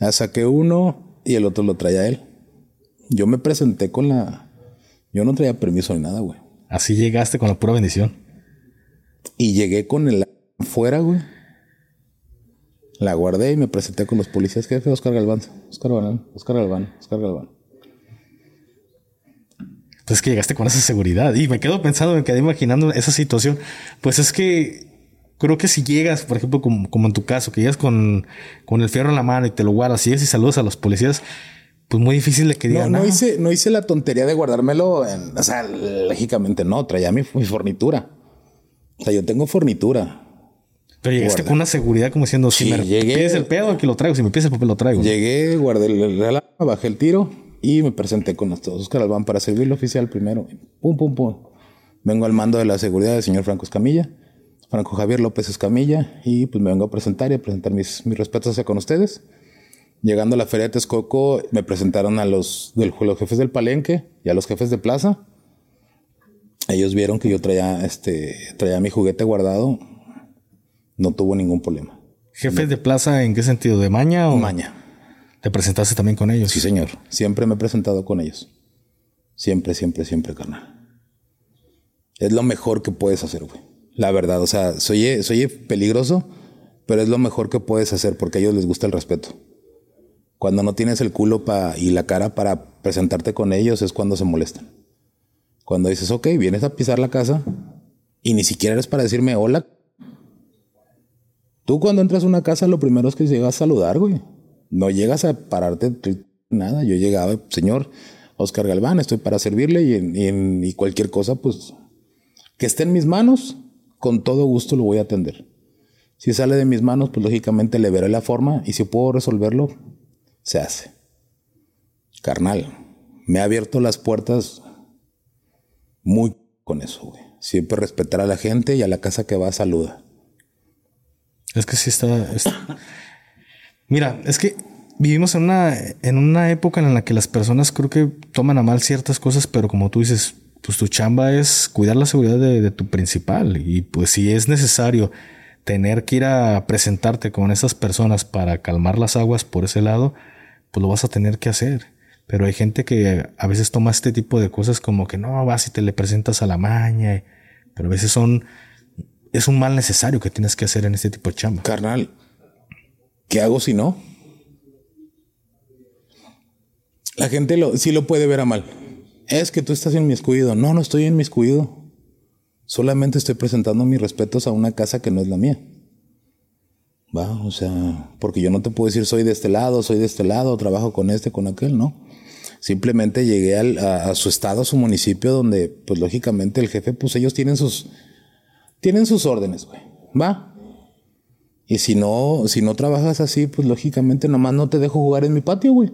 Ya saqué uno y el otro lo traía él. Yo me presenté con la. Yo no traía permiso ni nada, güey. Así llegaste con la pura bendición. Y llegué con el fuera, güey. La guardé y me presenté con los policías. Jefe, Oscar Galván. Oscar Galván, Oscar Galván, Oscar Galván. Pues es que llegaste con esa seguridad. Y me quedo pensando, me quedé imaginando esa situación. Pues es que creo que si llegas, por ejemplo, como, como en tu caso, que llegas con, con el fierro en la mano y te lo guardas y llegas y saludas a los policías, pues muy difícil de que digan. no "Ah, hice, no hice la tontería de guardármelo. En, o sea, lógicamente no. Traía mi, mi fornitura. O sea, yo tengo fornitura. Pero llegaste con una seguridad como diciendo, si Sí, me llegué- pides el pedo, aquí lo traigo. Si me pides el papel, lo traigo. Llegué, guardé el alarma, bajé el tiro y me presenté con estos Oscar Albán para servirle oficial primero. Pum, pum, pum. Vengo al mando de la seguridad del señor Franco Escamilla, Franco Javier López Escamilla, y pues me vengo a presentar y a presentar mis, mis respetos hacia con ustedes. Llegando a la feria de Texcoco, me presentaron a los, del, los jefes del palenque y a los jefes de plaza. Ellos vieron que yo traía, este, traía mi juguete guardado. No tuvo ningún problema. ¿Jefes de plaza en qué sentido? ¿De maña o Maña. te presentaste también con ellos? Sí, señor. Siempre me he presentado con ellos. Siempre, siempre, siempre, carnal. Es lo mejor que puedes hacer, güey. La verdad, o sea, soy, soy peligroso, pero es lo mejor que puedes hacer porque a ellos les gusta el respeto. Cuando no tienes el culo pa- y la cara para presentarte con ellos es cuando se molestan. Cuando dices, ok, vienes a pisar la casa y ni siquiera eres para decirme hola. Tú cuando entras a una casa lo primero es que llegas a saludar, güey. No llegas a pararte nada. Yo llegaba, señor Oscar Galván, estoy para servirle y, y cualquier cosa, pues que esté en mis manos, con todo gusto lo voy a atender. Si sale de mis manos, pues lógicamente le veré la forma y si puedo resolverlo, se hace. Carnal, me ha abierto las puertas muy con eso, güey. Siempre respetar a la gente y a la casa que va saluda. Es que sí está, Mira, es que vivimos en una, en una época en la que las personas creo que toman a mal ciertas cosas, pero como tú dices, pues tu chamba es cuidar la seguridad de, tu principal. Y pues si es necesario tener que ir a presentarte con esas personas para calmar las aguas por ese lado, pues lo vas a tener que hacer. Pero hay gente que a veces toma este tipo de cosas como que no vas y te le presentas a la maña, pero a veces son es un mal necesario que tienes que hacer en este tipo de chamba. Carnal, ¿qué hago si no? La gente lo, sí lo puede ver a mal. Es que tú estás en mi escudo. No, no estoy en mi escudo. Solamente estoy presentando mis respetos a una casa que no es la mía. Va, o sea, porque yo no te puedo decir soy de este lado, soy de este lado, trabajo con este, con aquel, no. Simplemente llegué al- a, a su estado, a su municipio, donde, pues lógicamente el jefe, pues ellos tienen sus, tienen sus órdenes, güey. Va. Y si no, si no trabajas así, pues lógicamente nomás no te dejo jugar en mi patio, güey.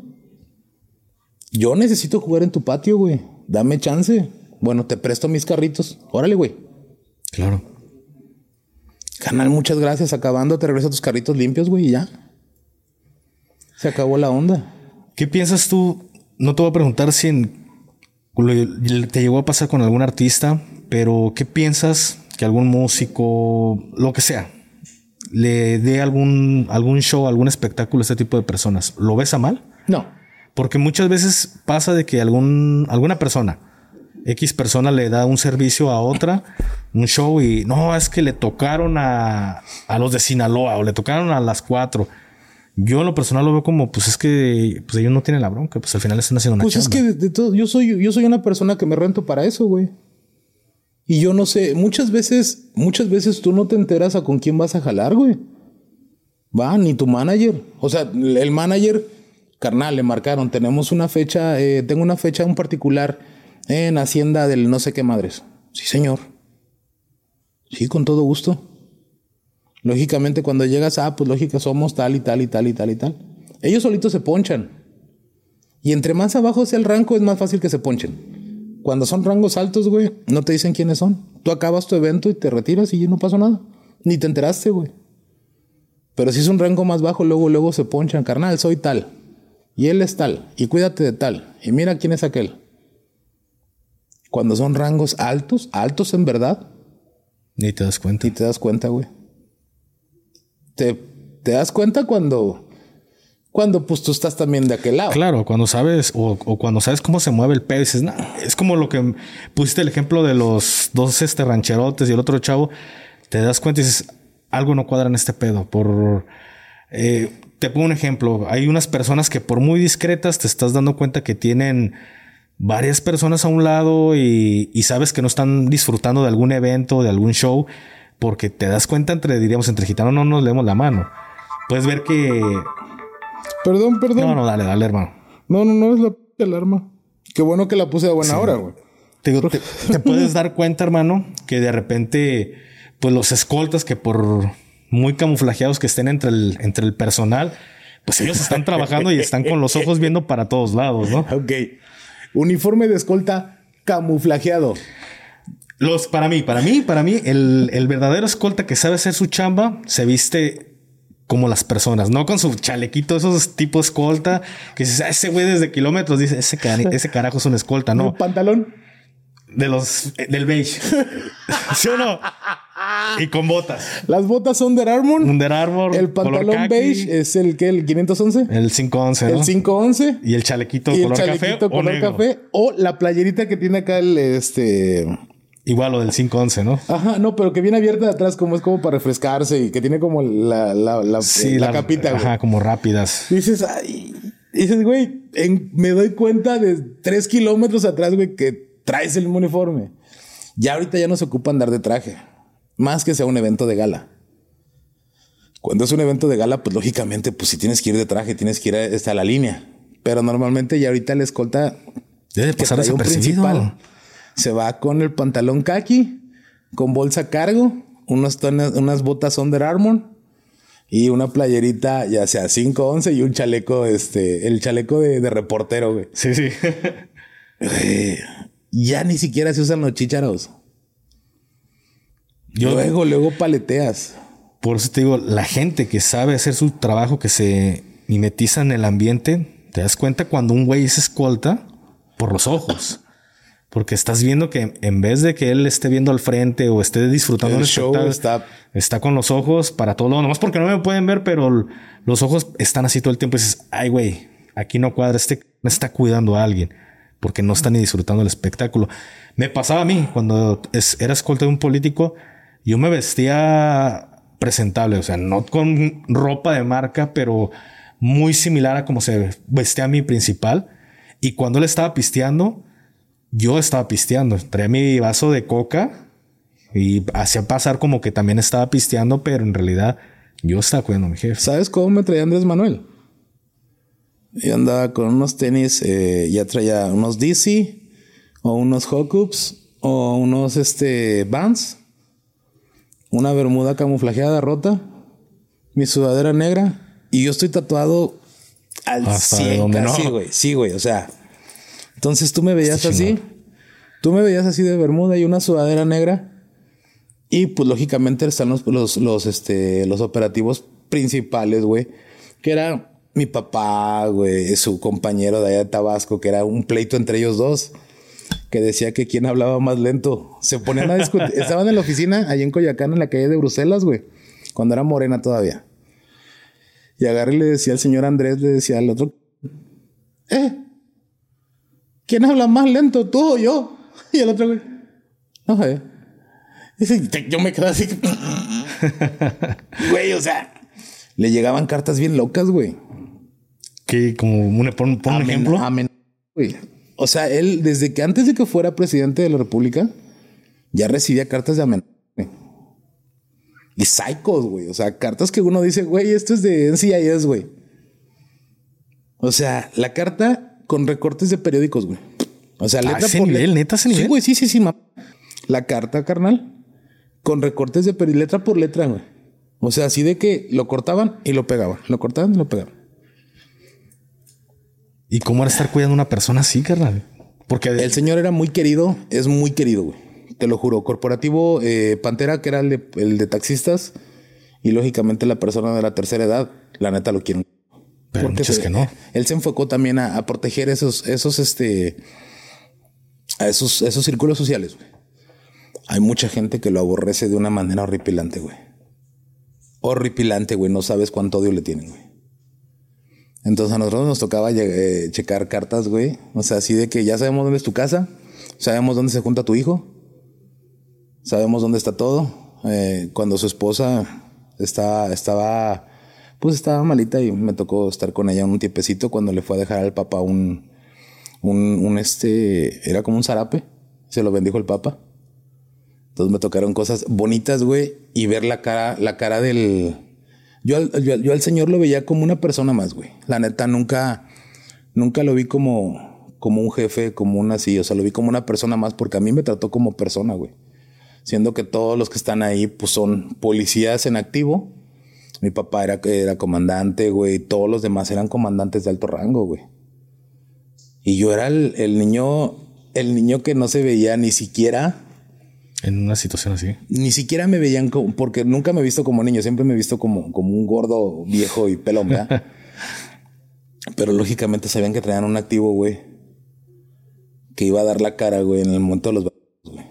Yo necesito jugar en tu patio, güey. Dame chance. Bueno, te presto mis carritos. Órale, güey. Claro. Canal, muchas gracias. Acabando, te regreso tus carritos limpios, güey, y ya. Se acabó la onda. ¿Qué piensas tú? No te voy a preguntar si en- te llegó a pasar con algún artista, pero ¿qué piensas que algún músico, lo que sea, le dé algún, algún show, algún espectáculo a este tipo de personas? ¿Lo ves a mal? No. Porque muchas veces pasa de que algún, alguna persona, X persona le da un servicio a otra, un show y no, es que le tocaron a, a los de Sinaloa o le tocaron a las cuatro. Yo en lo personal lo veo como, pues es que pues ellos no tienen la bronca, pues al final están haciendo una Pues es chamba. que de, de todo, yo soy, yo soy una persona que me rento para eso, güey. Y yo no sé, muchas veces, muchas veces tú no te enteras a con quién vas a jalar, güey. Va, ni tu manager. O sea, el manager, carnal, le marcaron, tenemos una fecha, eh, tengo una fecha en particular en Hacienda del no sé qué madres. Sí, señor. Sí, con todo gusto. Lógicamente, cuando llegas, ah, pues lógica, somos tal y tal y tal y tal y tal. Ellos solitos se ponchan. Y entre más abajo sea el rango, es más fácil que se ponchen. Cuando son rangos altos, güey, no te dicen quiénes son. Tú acabas tu evento y te retiras y no pasó nada. Ni te enteraste, güey. Pero si es un rango más bajo, luego, luego se ponchan, carnal, soy tal. Y él es tal. Y cuídate de tal. Y mira quién es aquel. Cuando son rangos altos, altos en verdad. Ni te das cuenta. Ni te das cuenta, güey. Te, te das cuenta cuando cuando pues tú estás también de aquel lado. Claro, cuando sabes o, cuando sabes cómo se mueve el pedo, dices, es como lo que pusiste el ejemplo de los dos este rancherotes y el otro chavo, te das cuenta y dices, algo no cuadra en este pedo. Por eh, te pongo un ejemplo, hay unas personas que por muy discretas te estás dando cuenta que tienen varias personas a un lado y, y sabes que no están disfrutando de algún evento, de algún show, porque te das cuenta entre, diríamos, entre gitanos no nos leemos la mano. Puedes ver que Perdón, perdón. No, no, dale, dale, hermano. No, no, no es la alarma. Qué bueno que la puse a buena hora, güey. Te, te, puedes dar cuenta, hermano, que de repente, pues los escoltas que por muy camuflajeados que estén entre el, entre el personal, pues ellos están trabajando y están con los ojos viendo para todos lados, ¿no? Ok. Uniforme de escolta camuflajeado. Los, para mí, para mí, para mí, el, el verdadero escolta que sabe hacer su chamba se viste como las personas, no con su chalequito, esos tipos escolta, que dices, ah, ese güey desde kilómetros dice, ese, ese carajo es un escolta, ¿no? ¿Un pantalón? De los, eh, del beige. ¿Sí o no? Y con botas. Las botas son Under Armour. Under Armour. El pantalón beige es el que, el 511. El 511, ¿no? El 511. Y el chalequito color café. color o café. O la playerita que tiene acá el, este, Igual lo del 511, ¿no? Ajá, no, pero que viene abierta de atrás como es como para refrescarse y que tiene como la, la, la, la, capita. Ajá, como rápidas. dices, ay, dices, güey, me doy cuenta de tres kilómetros atrás, güey, que traes el uniforme. Ya ahorita ya no se ocupa andar de traje, más que sea un evento de gala. Cuando es un evento de gala, pues lógicamente, pues si tienes que ir de traje, tienes que ir a, a la línea. Pero normalmente ya ahorita la escolta debe pasar desapercibido. Principal, se va con el pantalón khaki, con bolsa cargo, unas, unas botas Under Armour y una playerita, ya sea 511 y un chaleco, este, el chaleco de, reportero, güey. Sí, sí. Ya ni siquiera se usan los chicharos. luego, luego paleteas. Por eso te digo, la gente que sabe hacer su trabajo, que se mimetiza en el ambiente, te das cuenta cuando un güey se escolta por los ojos. Porque estás viendo que en vez de que él esté viendo al frente o esté disfrutando el show, está... está con los ojos para todo lo nomás porque no me pueden ver, pero los ojos están así todo el tiempo y dices, ay, güey, aquí no cuadra, este me está cuidando a alguien porque no está ni disfrutando el espectáculo. Me pasaba a mí cuando era escolta de un político, yo me vestía presentable, o sea, no con ropa de marca, pero muy similar a como se vestía mi principal. Y cuando él estaba pisteando, yo estaba pisteando. Traía mi vaso de coca y hacía pasar como que también estaba pisteando, pero en realidad yo estaba cuidando a mi jefe. ¿Sabes cómo me traía Andrés Manuel? Yo andaba con unos tenis, eh, ya traía unos DC o unos Hawkups o unos este, Vans, una bermuda camuflajeada rota, mi sudadera negra y yo estoy tatuado al Hasta 100 casi, güey. Sí, güey, o sea, entonces tú me veías así. Tú me veías así de bermuda y una sudadera negra. Y pues lógicamente están los, los, este, los operativos principales, güey. Que era mi papá, güey, su compañero de allá de Tabasco, que era un pleito entre ellos dos. Que decía que quién hablaba más lento. Se ponían a discutir. Estaban en la oficina, allá en Coyacán, en la calle de Bruselas, güey. Cuando era morena todavía. Y agarré y le decía al señor Andrés, le decía al otro, eh, ¿Quién habla más lento, tú o yo? Y el otro güey, no sé. Dice, yo me quedé así. güey, o sea, le llegaban cartas bien locas, güey. Que como un, pon, un ejemplo. güey. O sea, él, desde que antes de que fuera presidente de la República, ya recibía cartas de amenaza. Y psychos, güey. O sea, cartas que uno dice, güey, esto es de NCIS, güey. O sea, la carta con recortes de periódicos, güey. O sea, letra por nivel, neta ese nivel. Sí, güey, sí, sí, sí. La carta, carnal, con recortes de periódico, letra por letra, güey. O sea, así de que lo cortaban y lo pegaban, lo cortaban y lo pegaban. ¿Y cómo era estar cuidando a una persona así, carnal? Porque el señor era muy querido, es muy querido, güey. Te lo juro. Corporativo eh, Pantera, que era el de, taxistas, y lógicamente la persona de la tercera edad, la neta lo quieren. Pero muchos que no. Él se enfocó también a, proteger esos, esos, este, a esos, esos círculos sociales, güey. Hay mucha gente que lo aborrece de una manera horripilante, güey. Horripilante, güey. No sabes cuánto odio le tienen, güey. Entonces a nosotros nos tocaba eh, checar cartas, güey. O sea, así de que ya sabemos dónde es tu casa, sabemos dónde se junta tu hijo, sabemos dónde está todo. Eh, cuando su esposa estaba, estaba, pues estaba malita y me tocó estar con ella un tiempecito cuando le fue a dejar al papá un, un, un este, era como un zarape, se lo bendijo el papa. Entonces me tocaron cosas bonitas, güey, y ver la cara, la cara del, yo al, Señor lo veía como una persona más, güey. La neta, nunca, nunca lo vi como, como un jefe, como un así. O sea, lo vi como una persona más porque a mí me trató como persona, güey. Siendo que todos los que están ahí, pues son policías en activo. Mi papá era, era comandante, güey. Todos los demás eran comandantes de alto rango, güey. Y yo era el niño, el niño que no se veía ni siquiera en una situación así. Ni siquiera me veían como, porque nunca me he visto como niño, siempre me he visto como, como un gordo viejo y pelón, Pero lógicamente sabían que traían un activo, güey, que iba a dar la cara, güey, en el momento de los güey.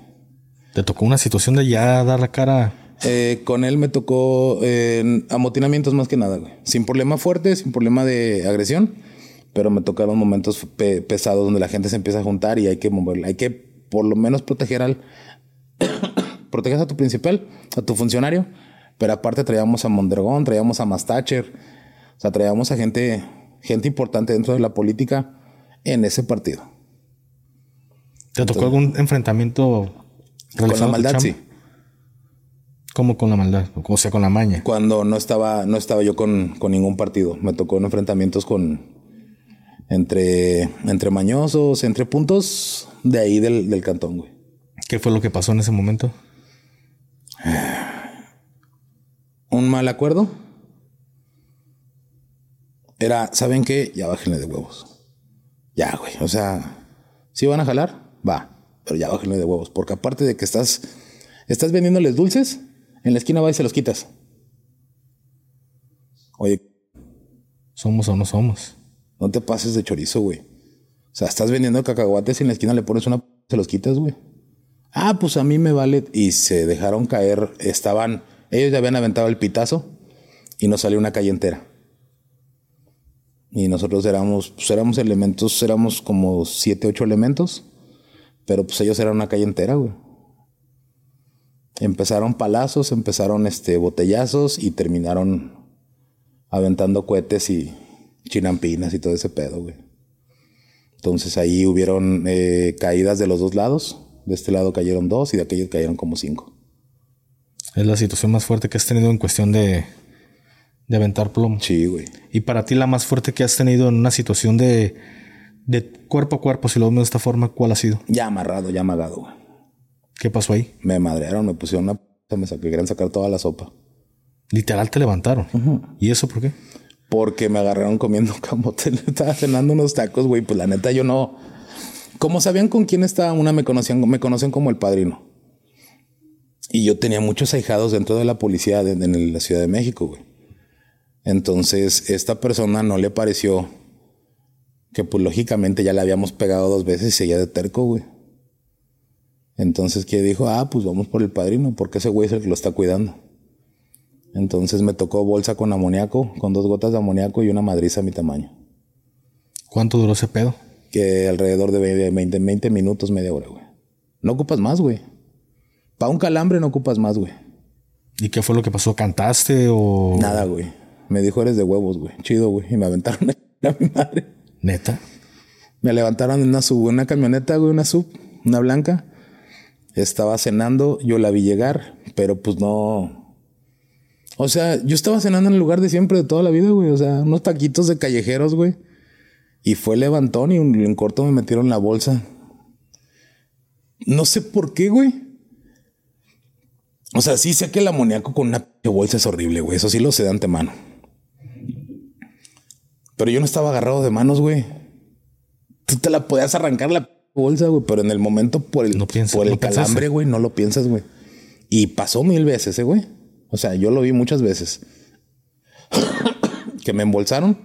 ¿Te tocó una situación de ya dar la cara? Eh, con él me tocó eh, amotinamientos más que nada, güey. Sin problema fuerte, sin problema de agresión, pero me tocaron momentos pesados donde la gente se empieza a juntar y hay que moverla. Hay que por lo menos proteger al, proteges a tu principal, a tu funcionario, pero aparte traíamos a Mondragón, traíamos a Mastacher, o sea, traíamos a gente, gente importante dentro de la política en ese partido. ¿Te tocó algún enfrentamiento con la maldad? Sí. ¿Cómo con la maldad? O sea, con la maña. Cuando no estaba, no estaba yo con, con ningún partido. Me tocó en enfrentamientos con entre, entre mañosos, entre puntos de ahí del, del cantón, güey. ¿Qué fue lo que pasó en ese momento? Un mal acuerdo. Era, ¿saben qué? Ya bájenle de huevos. Ya, güey. O sea, si van a jalar, va. Pero ya bájenle de huevos. Porque aparte de que estás, estás vendiéndoles dulces, en la esquina va y se los quitas. Oye. ¿Somos o no somos? No te pases de chorizo, güey. O sea, estás vendiendo cacahuates y en la esquina le pones una... Se los quitas, güey. Ah, pues a mí me vale. Y se dejaron caer. Estaban, ellos ya habían aventado el pitazo y nos salió una calle entera. Y nosotros éramos, pues éramos elementos, éramos como siete, ocho elementos. Pero pues ellos eran una calle entera, güey. Empezaron palazos, empezaron este botellazos y terminaron aventando cohetes y chinampinas y todo ese pedo, güey. Entonces ahí hubieron eh, caídas de los dos lados. De este lado cayeron dos y de aquellos cayeron como cinco. Es la situación más fuerte que has tenido en cuestión de, de aventar plomo. Sí, güey. Y para ti la más fuerte que has tenido en una situación de, de cuerpo a cuerpo, si lo vemos de esta forma, ¿cuál ha sido? Ya amarrado, ya amagado, güey. ¿Qué pasó ahí? Me madrearon, me pusieron una... p... Me querían sacar toda la sopa. Literal te levantaron. ¿Y eso por qué? Porque me agarraron comiendo camote. Estaba cenando unos tacos, güey. Pues la neta yo no como sabían con quién estaba una, me conocían, me conocen como el padrino. Y yo tenía muchos ahijados dentro de la policía en la Ciudad de México, güey. Entonces, esta persona no le pareció que, pues, lógicamente ya le habíamos pegado dos veces y seguía de terco, güey. Entonces, que dijo, ah, pues vamos por el padrino, porque ese güey es el que lo está cuidando. Entonces me tocó bolsa con amoníaco, con dos gotas de amoníaco y una madriza a mi tamaño. ¿Cuánto duró ese pedo? Que alrededor de 20, 20 minutos, media hora, güey. No ocupas más, güey. Para un calambre no ocupas más, güey. ¿Y qué fue lo que pasó? ¿Cantaste o...? Nada, güey. Me dijo, eres de huevos, güey. Chido, güey. Y me aventaron a mi madre. ¿Neta? Me levantaron en una sub, una camioneta, güey, una sub, una blanca. Estaba cenando, yo la vi llegar, pero pues no. O sea, yo estaba cenando en el lugar de siempre de toda la vida, güey. O sea, unos taquitos de callejeros, güey. Y fue levantón y en corto me metieron la bolsa. No sé por qué, güey. O sea, sí sé que el amoníaco con una bolsa es horrible, güey. Eso sí lo sé de antemano. Pero yo no estaba agarrado de manos, güey. Tú te la podías arrancar la bolsa, güey, pero en el momento por el, por el calambre, güey, no lo piensas, güey. Y pasó mil veces, ¿eh, güey. O sea, yo lo vi muchas veces. que me embolsaron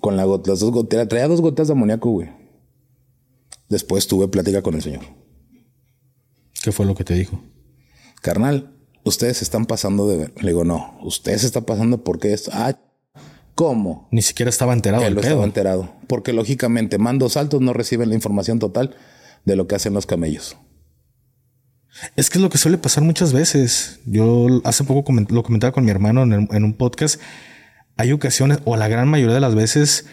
con la las dos gotas. Traía dos gotas de amoníaco, güey. Después tuve plática con el señor. ¿Qué fue lo que te dijo? Carnal, ustedes están pasando de ver. Le digo, no, ustedes están pasando porque esto. Ah, ¿Cómo? Ni siquiera estaba enterado. Él lo estaba enterado. Porque lógicamente mandos altos no reciben la información total de lo que hacen los camellos. Es que es lo que suele pasar muchas veces. Yo hace poco lo comentaba con mi hermano en, un podcast. Hay ocasiones, o la gran mayoría de las veces,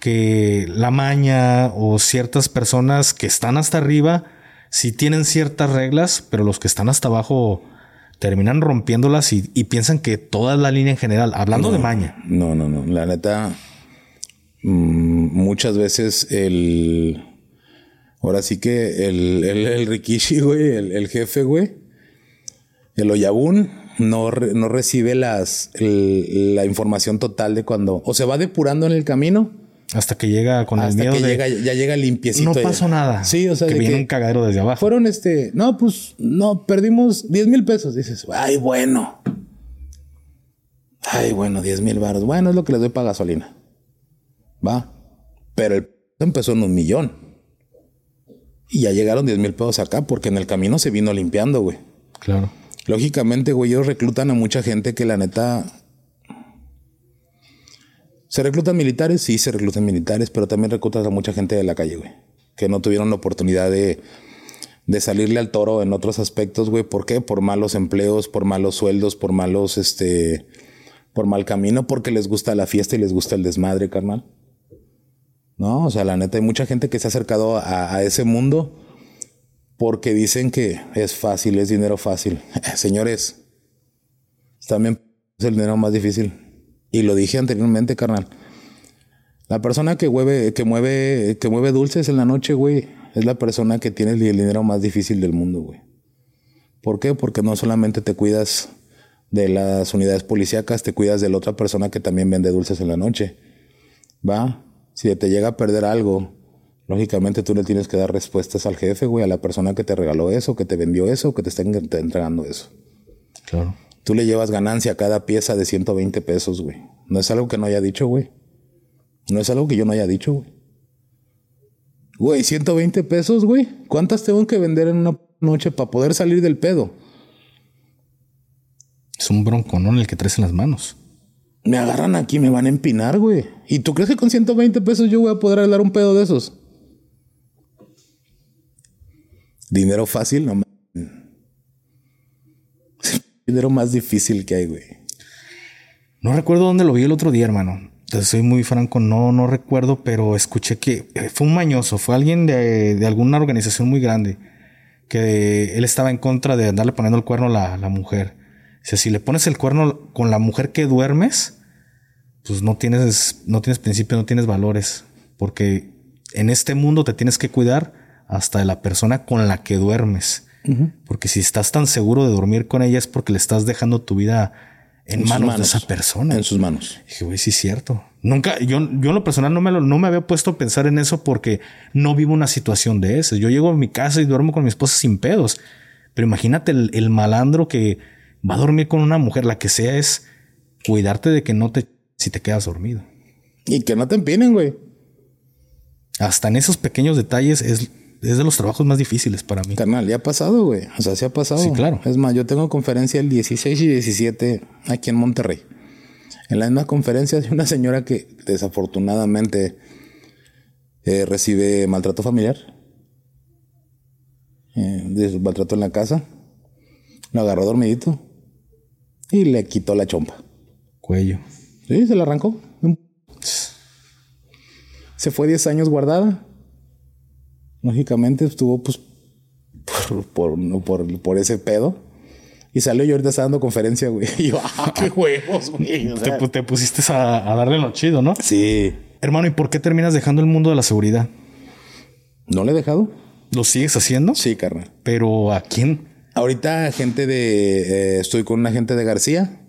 que la maña o ciertas personas que están hasta arriba sí tienen ciertas reglas, pero los que están hasta abajo terminan rompiéndolas y, piensan que toda la línea en general, hablando de maña. No, no, no. La neta, mm, muchas veces el. Ahora sí que el, el, Rikishi, güey, el, jefe, güey, el Oyabun, no, no recibe las, la información total de cuando. O se va depurando en el camino hasta que llega con el miedo que llega, ya llega limpiecito. No pasó nada. Sí, o sea, que viene un cagadero desde abajo. Fueron este, no, pues no, perdimos 10 mil pesos. Dices, ay, bueno. Ay, bueno, 10 mil baros. Bueno, es lo que les doy para gasolina. Va. Pero el empezó en un millón. Y ya llegaron 10 mil pesos acá porque en el camino se vino limpiando, güey. Claro. Lógicamente, güey, ellos reclutan a mucha gente que la neta ¿Se reclutan militares? Sí, se reclutan militares, pero también reclutan a mucha gente de la calle, güey. Que no tuvieron la oportunidad de, de salirle al toro en otros aspectos, güey. ¿Por qué? Por malos empleos, por malos sueldos, por malos, este, por mal camino, porque les gusta la fiesta y les gusta el desmadre, carnal. No, o sea, la neta, hay mucha gente que se ha acercado a, a ese mundo porque dicen que es fácil, es dinero fácil. Señores, también es el dinero más difícil. Y lo dije anteriormente, carnal. La persona que mueve, que mueve, que mueve dulces en la noche, güey, es la persona que tiene el dinero más difícil del mundo, güey. ¿Por qué? Porque no solamente te cuidas de las unidades policíacas, te cuidas de la otra persona que también vende dulces en la noche. ¿Va? Si te llega a perder algo, lógicamente tú le tienes que dar respuestas al jefe, güey, a la persona que te regaló eso, que te vendió eso, que te está entregando eso. Claro. Tú le llevas ganancia a cada pieza de 120 pesos, güey. No es algo que no haya dicho, güey. No es algo que yo no haya dicho, güey. Güey, 120 pesos, güey. ¿Cuántas tengo que vender en una noche para poder salir del pedo? Es un bronconón el que traes en las manos. Me agarran aquí, me van a empinar, güey. ¿Y tú crees que con 120 pesos yo voy a poder dar un pedo de esos? Dinero fácil, no dinero más difícil que hay, güey. No recuerdo dónde lo vi el otro día, hermano. soy muy franco, no, no recuerdo, pero escuché que eh, fue un mañoso, fue alguien de, alguna organización muy grande, que él estaba en contra de andarle poniendo el cuerno a la, mujer. O sea, si le pones el cuerno con la mujer que duermes, pues no tienes, no tienes principios, no tienes valores, porque en este mundo te tienes que cuidar hasta de la persona con la que duermes. Porque si estás tan seguro de dormir con ella es porque le estás dejando tu vida en, manos, de esa persona. En sus manos. dije, güey, sí es cierto. Nunca, yo, yo en lo personal no me, no me había puesto a pensar en eso porque no vivo una situación de esas. Yo llego a mi casa y duermo con mi esposa sin pedos. Pero imagínate el, malandro que va a dormir con una mujer, la que sea, es cuidarte de que no te, si te quedas dormido. Y que no te empinen, güey. Hasta en esos pequeños detalles es es de los trabajos más difíciles para mí. Canal, ya ha pasado, güey. O sea, se ha pasado. Sí, claro. Es más, yo tengo conferencia el 16 y 17 aquí en Monterrey. En la misma conferencia hay una señora que desafortunadamente eh, recibe maltrato familiar. Eh, maltrato en la casa. Lo agarró dormidito y le quitó la chompa. Cuello. Sí, se la arrancó. Se fue 10 años guardada lógicamente estuvo pues por, por, por, por ese pedo. Y salió y ahorita está dando conferencia, güey. Y yo, ¡ah, qué huevos, güey! O sea, te, te pusiste a, a darle lo chido, ¿no? sí. Hermano, ¿y por qué terminas dejando el mundo de la seguridad? ¿No le he dejado? ¿Lo sigues haciendo? Sí, carnal. Pero ¿a quién? Ahorita gente de... eh, estoy con una gente de García.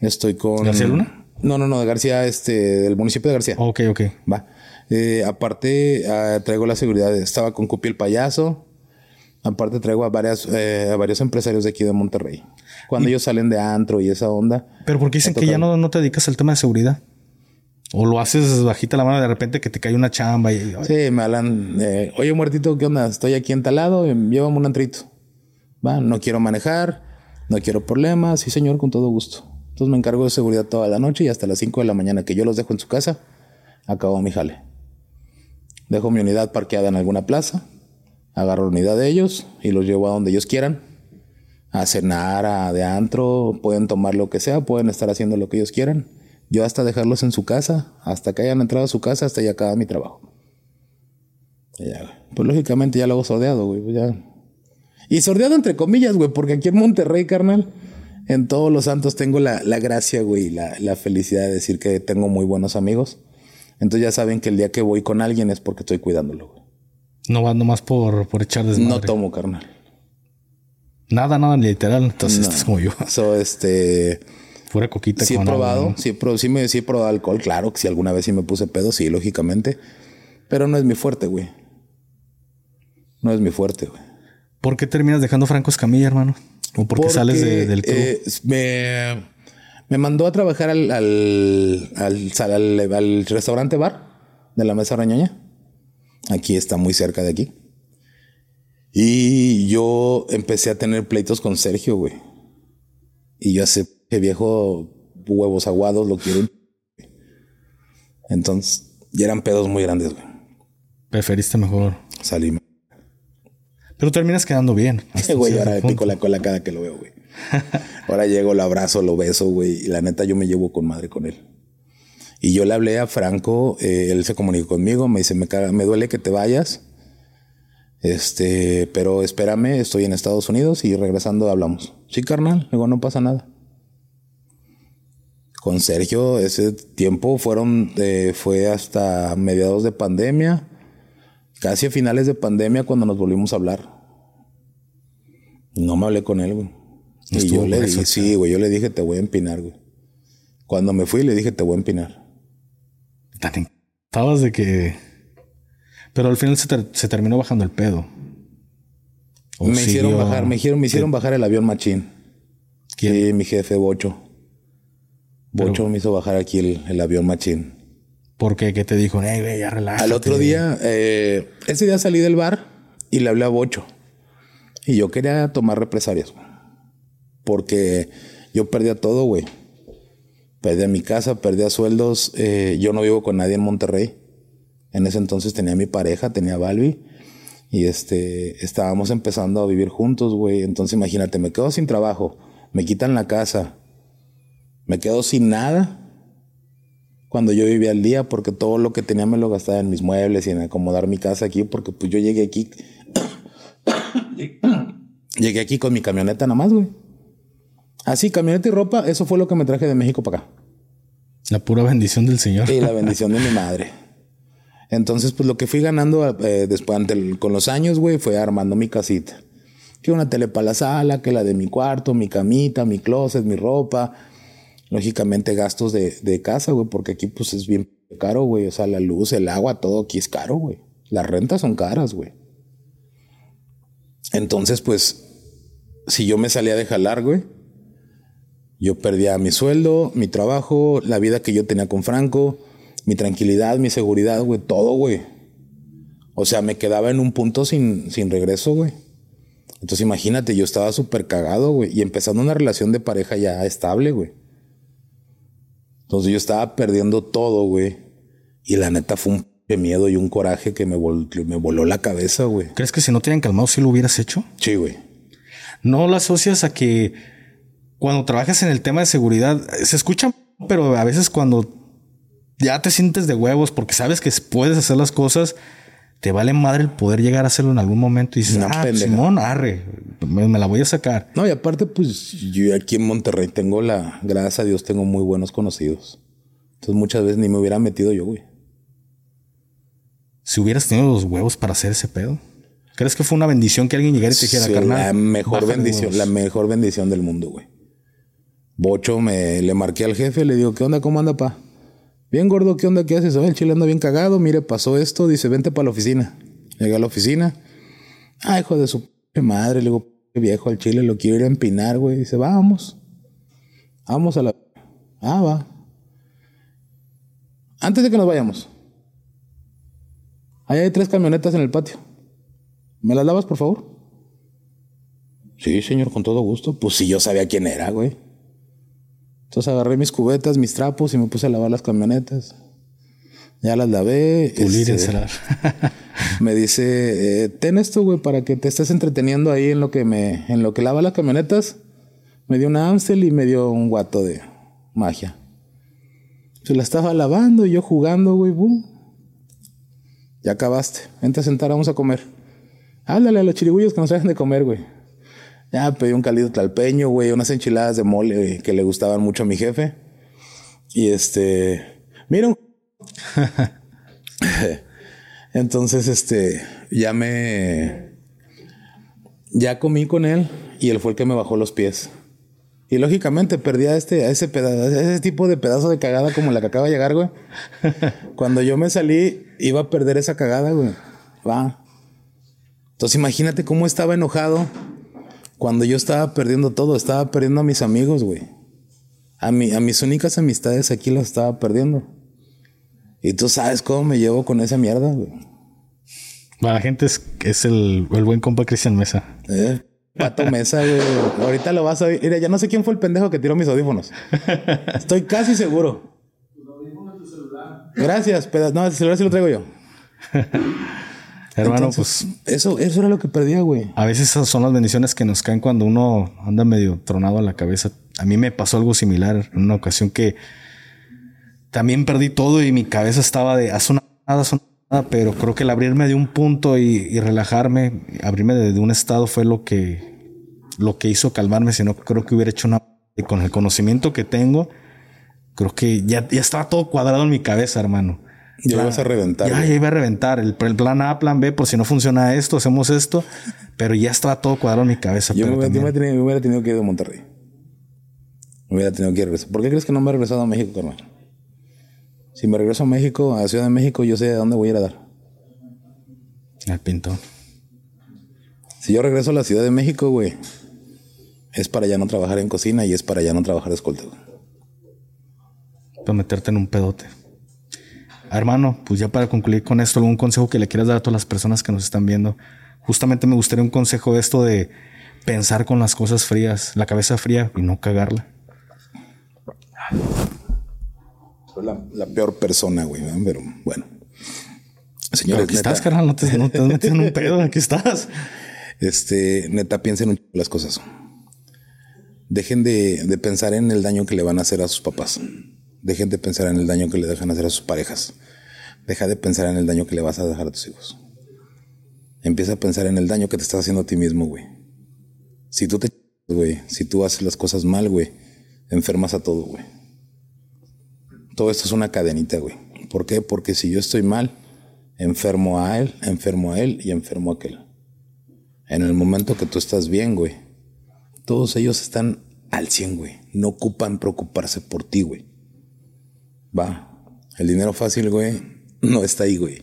Estoy con... ¿García Luna? No, no, no, de García, este, del municipio de García. Ok, ok. Va. Eh, aparte, ah, traigo la seguridad. Estaba con Cupi el payaso. Aparte, traigo a, varias, eh, a varios empresarios de aquí de Monterrey. Cuando ellos salen de antro y esa onda. Pero ¿por qué dicen que ya no, no te dedicas al tema de seguridad? O lo haces bajita la mano de repente que te cae una chamba y... Sí, me hablan. eh, Oye, muertito, ¿qué onda? Estoy aquí en tal lado. eh, Llévame un antrito. Va, no quiero manejar. No quiero problemas. Sí, señor, con todo gusto. Entonces me encargo de seguridad toda la noche y hasta las 5 de la mañana que yo los dejo en su casa, acabo mi jale. Dejo mi unidad parqueada en alguna plaza, agarro la unidad de ellos y los llevo a donde ellos quieran. A cenar, a de antro, pueden tomar lo que sea, pueden estar haciendo lo que ellos quieran. Yo hasta dejarlos en su casa, hasta que hayan entrado a su casa, hasta ya acaba mi trabajo. Pues lógicamente ya lo hago sordeado, güey. pues ya. Y sordeado entre comillas, güey, porque aquí en Monterrey, carnal, en todos los santos tengo la, la gracia, güey, la, la felicidad de decir que tengo muy buenos amigos. Entonces ya saben que el día que voy con alguien es porque estoy cuidándolo, güey. No vas nomás por, por echar desmadre. No tomo, carnal. Nada, nada literal. Entonces No. estás como yo. So, este... Pura coquita Sí he probado, ¿no? sí, pro- sí me sí he probado alcohol, claro, que si alguna vez sí me puse pedo, sí, lógicamente. Pero no es mi fuerte, güey. No es mi fuerte, güey. ¿Por qué terminas dejando Franco Escamilla, hermano? ¿O por qué Porque, sales de- del club? eh, me, me mandó a trabajar al, al, al, restaurante bar de la Mesa Rañoña. Aquí está muy cerca de aquí. Y yo empecé a tener pleitos con Sergio, güey. Y yo hace que viejo huevos aguados lo quiero. Entonces, ya eran pedos muy grandes, güey. Preferiste mejor. Salí. Pero terminas quedando bien. güey ahora me pico la cola cada que lo veo, güey. Ahora llego, lo abrazo, lo beso, güey. Y la neta, yo me llevo con madre con él. Y yo le hablé a Franco, eh, él se comunicó conmigo, me dice, me, caga- me duele que te vayas. Este, pero espérame, estoy en Estados Unidos y regresando hablamos. Sí, carnal, luego no pasa nada. Con Sergio, ese tiempo fueron, eh, fue hasta mediados de pandemia, casi a finales de pandemia cuando nos volvimos a hablar. No me hablé con él, güey. Y yo le dije, sí, güey, yo le dije, te voy a empinar, güey. Cuando me fui, le dije, te voy a empinar. Tan Estabas de que. Pero al final se, ter- se terminó bajando el pedo. ¿O me hicieron bajar, me hicieron, me hicieron bajar el avión machín. ¿Quién? Sí, mi jefe, Bocho. Bocho me hizo bajar aquí el, el avión machín. ¿Por qué? ¿Qué te dijo? Ey, güey, ya relájate. Al otro día, eh, ese día salí del bar y le hablé a Bocho. Y yo quería tomar represalias, güey. Porque yo perdía todo, güey. Perdía mi casa, perdía sueldos. eh, yo no vivo con nadie en Monterrey. En ese entonces tenía mi pareja, tenía Balbi. Y este, estábamos empezando a vivir juntos, güey. Entonces imagínate, me quedo sin trabajo. Me quitan la casa. Me quedo sin nada cuando yo vivía al día porque todo lo que tenía me lo gastaba en mis muebles y en acomodar mi casa aquí porque pues yo llegué aquí llegué aquí con mi camioneta nada más, güey. Así, camioneta y ropa, eso fue lo que me traje de México para acá. La pura bendición del Señor. Y la bendición de mi madre. Entonces, pues lo que fui ganando eh, después ante el- con los años, güey, fue armando mi casita. Que una tele para la sala, que la de mi cuarto, mi camita, mi closet, mi ropa. Lógicamente gastos de, de casa, güey, porque aquí pues es bien caro, güey. O sea, la luz, el agua, todo aquí es caro, güey. Las rentas son caras, güey. Entonces, pues, si yo me salía de jalar, güey, yo perdía mi sueldo, mi trabajo, la vida que yo tenía con Franco, mi tranquilidad, mi seguridad, güey, todo, güey. O sea, me quedaba en un punto sin, sin regreso, güey. Entonces imagínate, yo estaba súper cagado, güey, y empezando una relación de pareja ya estable, güey. Entonces yo estaba perdiendo todo, güey. Y la neta fue un p- miedo y un coraje que me, vol- me voló la cabeza, güey. ¿Crees que si no te hubieran calmado, sí lo hubieras hecho? Sí, güey. No lo asocias a que cuando trabajas en el tema de seguridad eh, se escucha, pero a veces cuando ya te sientes de huevos porque sabes que puedes hacer las cosas, te vale madre el poder llegar a hacerlo en algún momento y dices, Una ah, pendeja. Simón, arre, me, me la voy a sacar. No, y aparte, pues yo aquí en Monterrey tengo la, gracias a Dios, tengo muy buenos conocidos. Entonces muchas veces ni me hubiera metido yo, güey. Si hubieras tenido los huevos para hacer ese pedo. ¿Crees que fue una bendición que alguien llegara y te dijera, Sí, carnal? La mejor bendición, huevos"? la mejor bendición del mundo, güey. Bocho me le marqué al jefe, le digo, ¿qué onda? ¿Cómo anda, pa? Bien gordo, ¿qué onda? ¿Qué haces? El chile anda bien cagado, mire, pasó esto, dice, vente para la oficina. Llegué a la oficina. Ah, hijo de su madre, le digo, "P- viejo al chile, lo quiero ir a empinar, güey. Dice, vamos. Vamos a la. Ah, va. Antes de que nos vayamos. Ahí hay tres camionetas en el patio. ¿Me las lavas, por favor? Sí, señor, con todo gusto. Pues sí, yo sabía quién era, güey. Entonces agarré mis cubetas, mis trapos y me puse a lavar las camionetas. Ya las lavé. Pulir, este, me dice, eh, ten esto, güey, para que te estés entreteniendo ahí en lo que me, en lo que lava las camionetas. Me dio una Amstel y me dio un guato de magia. Se la estaba lavando y yo jugando, güey, boom. Ya acabaste. Vente a sentar, vamos a comer. Háblale a los chirigüillos que nos traigan de comer, güey. Ya pedí un calido tlalpeño, güey, unas enchiladas de mole güey, que le gustaban mucho a mi jefe. Y este, mira, un- entonces, este, ya me, ya comí con él y él fue el que me bajó los pies. Y lógicamente perdí a este, a ese pedazo, ese tipo de pedazo de cagada como la que acaba de llegar, güey. Cuando yo me salí, iba a perder esa cagada, güey. Va. Entonces imagínate cómo estaba enojado cuando yo estaba perdiendo todo. Estaba perdiendo a mis amigos, güey. A, mi, a mis únicas amistades aquí las estaba perdiendo. Y tú sabes cómo me llevo con esa mierda, güey. Para la gente es, es el, el buen compa Cristian Mesa. Eh, Pato Mesa, güey. Ahorita lo vas a oír. Mira, ya no sé quién fue el pendejo que tiró mis audífonos. Estoy casi seguro. Gracias, pedazo. No, el celular sí lo traigo yo. Hermano, Entonces, pues Eso, eso era lo que perdía, güey. a veces esas son las bendiciones que nos caen cuando uno anda medio tronado a la cabeza. A mí me pasó algo similar en una ocasión que también perdí todo y mi cabeza estaba de haz una nada, haz una nada", pero creo que el abrirme de un punto y, y relajarme, abrirme de, de un estado fue lo que lo que hizo calmarme, si no creo que hubiera hecho una con el conocimiento que tengo, creo que ya, ya estaba todo cuadrado en mi cabeza, hermano. Ya ibas a reventar. Ya, ya iba a reventar. El, el plan A, plan B, por si no funciona esto, hacemos esto. Pero ya estaba todo cuadrado en mi cabeza. Yo me hubiera, también- tenido, me hubiera tenido que ir de Monterrey. Me hubiera tenido que ir. regresar. ¿Por qué crees que no me he regresado a México, carnal? Si me regreso a México, a Ciudad de México, yo sé a dónde voy a ir a dar. El pintón. Si yo regreso a la Ciudad de México, güey, es para ya no trabajar en cocina y es para ya no trabajar de escolta, güey. Para meterte en un pedote. Ah, Hermano, pues ya para concluir con esto, algún consejo que le quieras dar a todas las personas que nos están viendo. Justamente me gustaría un consejo de esto de pensar con las cosas frías, la cabeza fría y no cagarla. Soy la, la peor persona, güey, pero bueno. Señores, aquí neta, estás, carnal, no te, no te has metido en un pedo, aquí estás. este, neta, piensen un chingo las cosas. Dejen de, de pensar en el daño que le van a hacer a sus papás. Dejen de pensar en el daño que le dejan hacer a sus parejas. Deja de pensar en el daño que le vas a dejar a tus hijos. Empieza a pensar en el daño que te estás haciendo a ti mismo, güey. Si tú te, güey, si tú haces las cosas mal, güey, enfermas a todo, güey. Todo esto es una cadenita, güey. ¿Por qué? Porque si yo estoy mal, enfermo a él, enfermo a él y enfermo a aquel. En el momento que tú estás bien, güey, todos ellos están al 100, güey. No ocupan preocuparse por ti, güey. Va. El dinero fácil, güey, no está ahí, güey.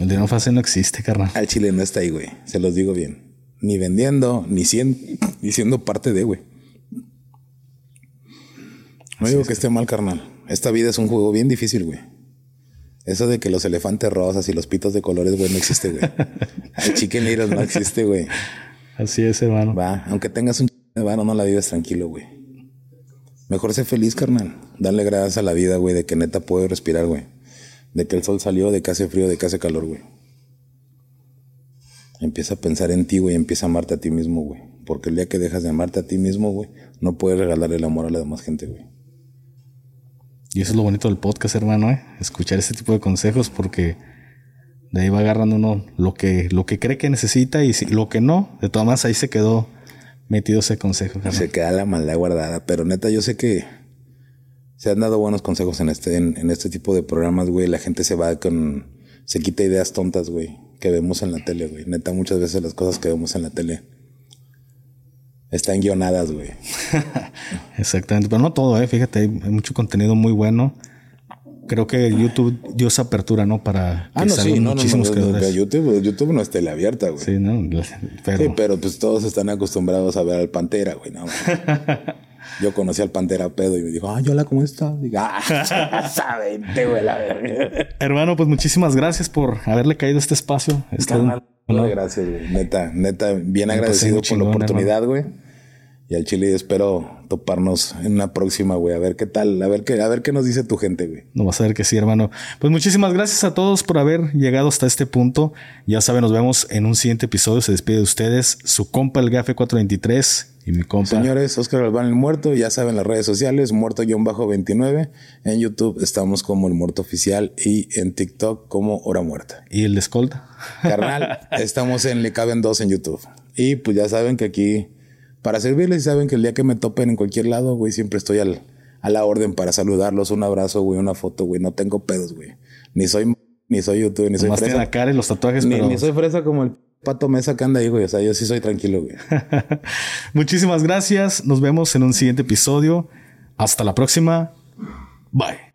El dinero fácil no existe, carnal. Al chile no está ahí, güey. Se los digo bien. Ni vendiendo, ni siendo, ni siendo parte de, güey. No digo que esté mal, carnal. Esta vida es un juego bien difícil, güey. Eso de que los elefantes rosas y los pitos de colores, güey, no existe, güey. El chicken little no existe, güey. Así es, hermano. Va, aunque tengas un varo, no la vives tranquilo, güey. Mejor sé feliz, carnal. Dale gracias a la vida, güey, de que neta puedo respirar, güey. De que el sol salió, de que hace frío, de que hace calor, güey. Empieza a pensar en ti, güey, empieza a amarte a ti mismo, güey. Porque el día que dejas de amarte a ti mismo, güey, no puedes regalarle el amor a la demás gente, güey. Y eso es lo bonito del podcast, hermano, ¿eh? Escuchar este tipo de consejos porque De ahí va agarrando uno lo que, lo que cree que necesita y si, lo que no, de todas maneras ahí se quedó metido ese consejo. Se queda la maldad guardada, pero neta yo sé que se han dado buenos consejos en este, en, este tipo de programas, güey. La gente se va con, se quita ideas tontas, güey, que vemos en la tele, güey. Neta, muchas veces las cosas que vemos en la tele están guionadas, güey. Exactamente, pero no todo, eh. Fíjate, hay mucho contenido muy bueno. Creo que YouTube dio esa apertura, ¿no? Para que ah, no, sí, no, muchísimos no, YouTube, YouTube no es teleabierta, güey. Sí, ¿no? Pero... Sí, pero pues todos están acostumbrados a ver al Pantera, güey, ¿no? Yo conocí al Pantera Pedo y me dijo, ay, hola, ¿cómo estás? Digo, ah, sabe, güey, la verga. Hermano, pues muchísimas gracias por haberle caído a este espacio. Este gracias, güey. Neta, neta, bien agradecido por la oportunidad, güey. Y al Chile espero toparnos en una próxima, güey. A ver qué tal, a ver qué, a ver qué nos dice tu gente, güey. No vas a ver que sí, hermano. Pues muchísimas gracias a todos por haber llegado hasta este punto. Ya saben, nos vemos en un siguiente episodio. Se despide de ustedes su compa el Gafe 423 y mi compa. Señores, Oscar Galván el Muerto, ya saben las redes sociales, muerto-29. En YouTube estamos como el Muerto Oficial y en TikTok como Hora Muerta. ¿Y el de escolta? Carnal, estamos en Le Caben 2 en YouTube. Y pues ya saben que aquí para servirles y saben que el día que me topen en cualquier lado, güey, siempre estoy al, a la orden para saludarlos. Un abrazo, güey, una foto, güey. No tengo pedos, güey. Ni soy, ni soy YouTube, ni soy fresa. la cara y los tatuajes, ni, ni soy fresa como el pato mesa que anda ahí, güey. O sea, yo sí soy tranquilo, güey. Muchísimas gracias. Nos vemos en un siguiente episodio. Hasta la próxima. Bye.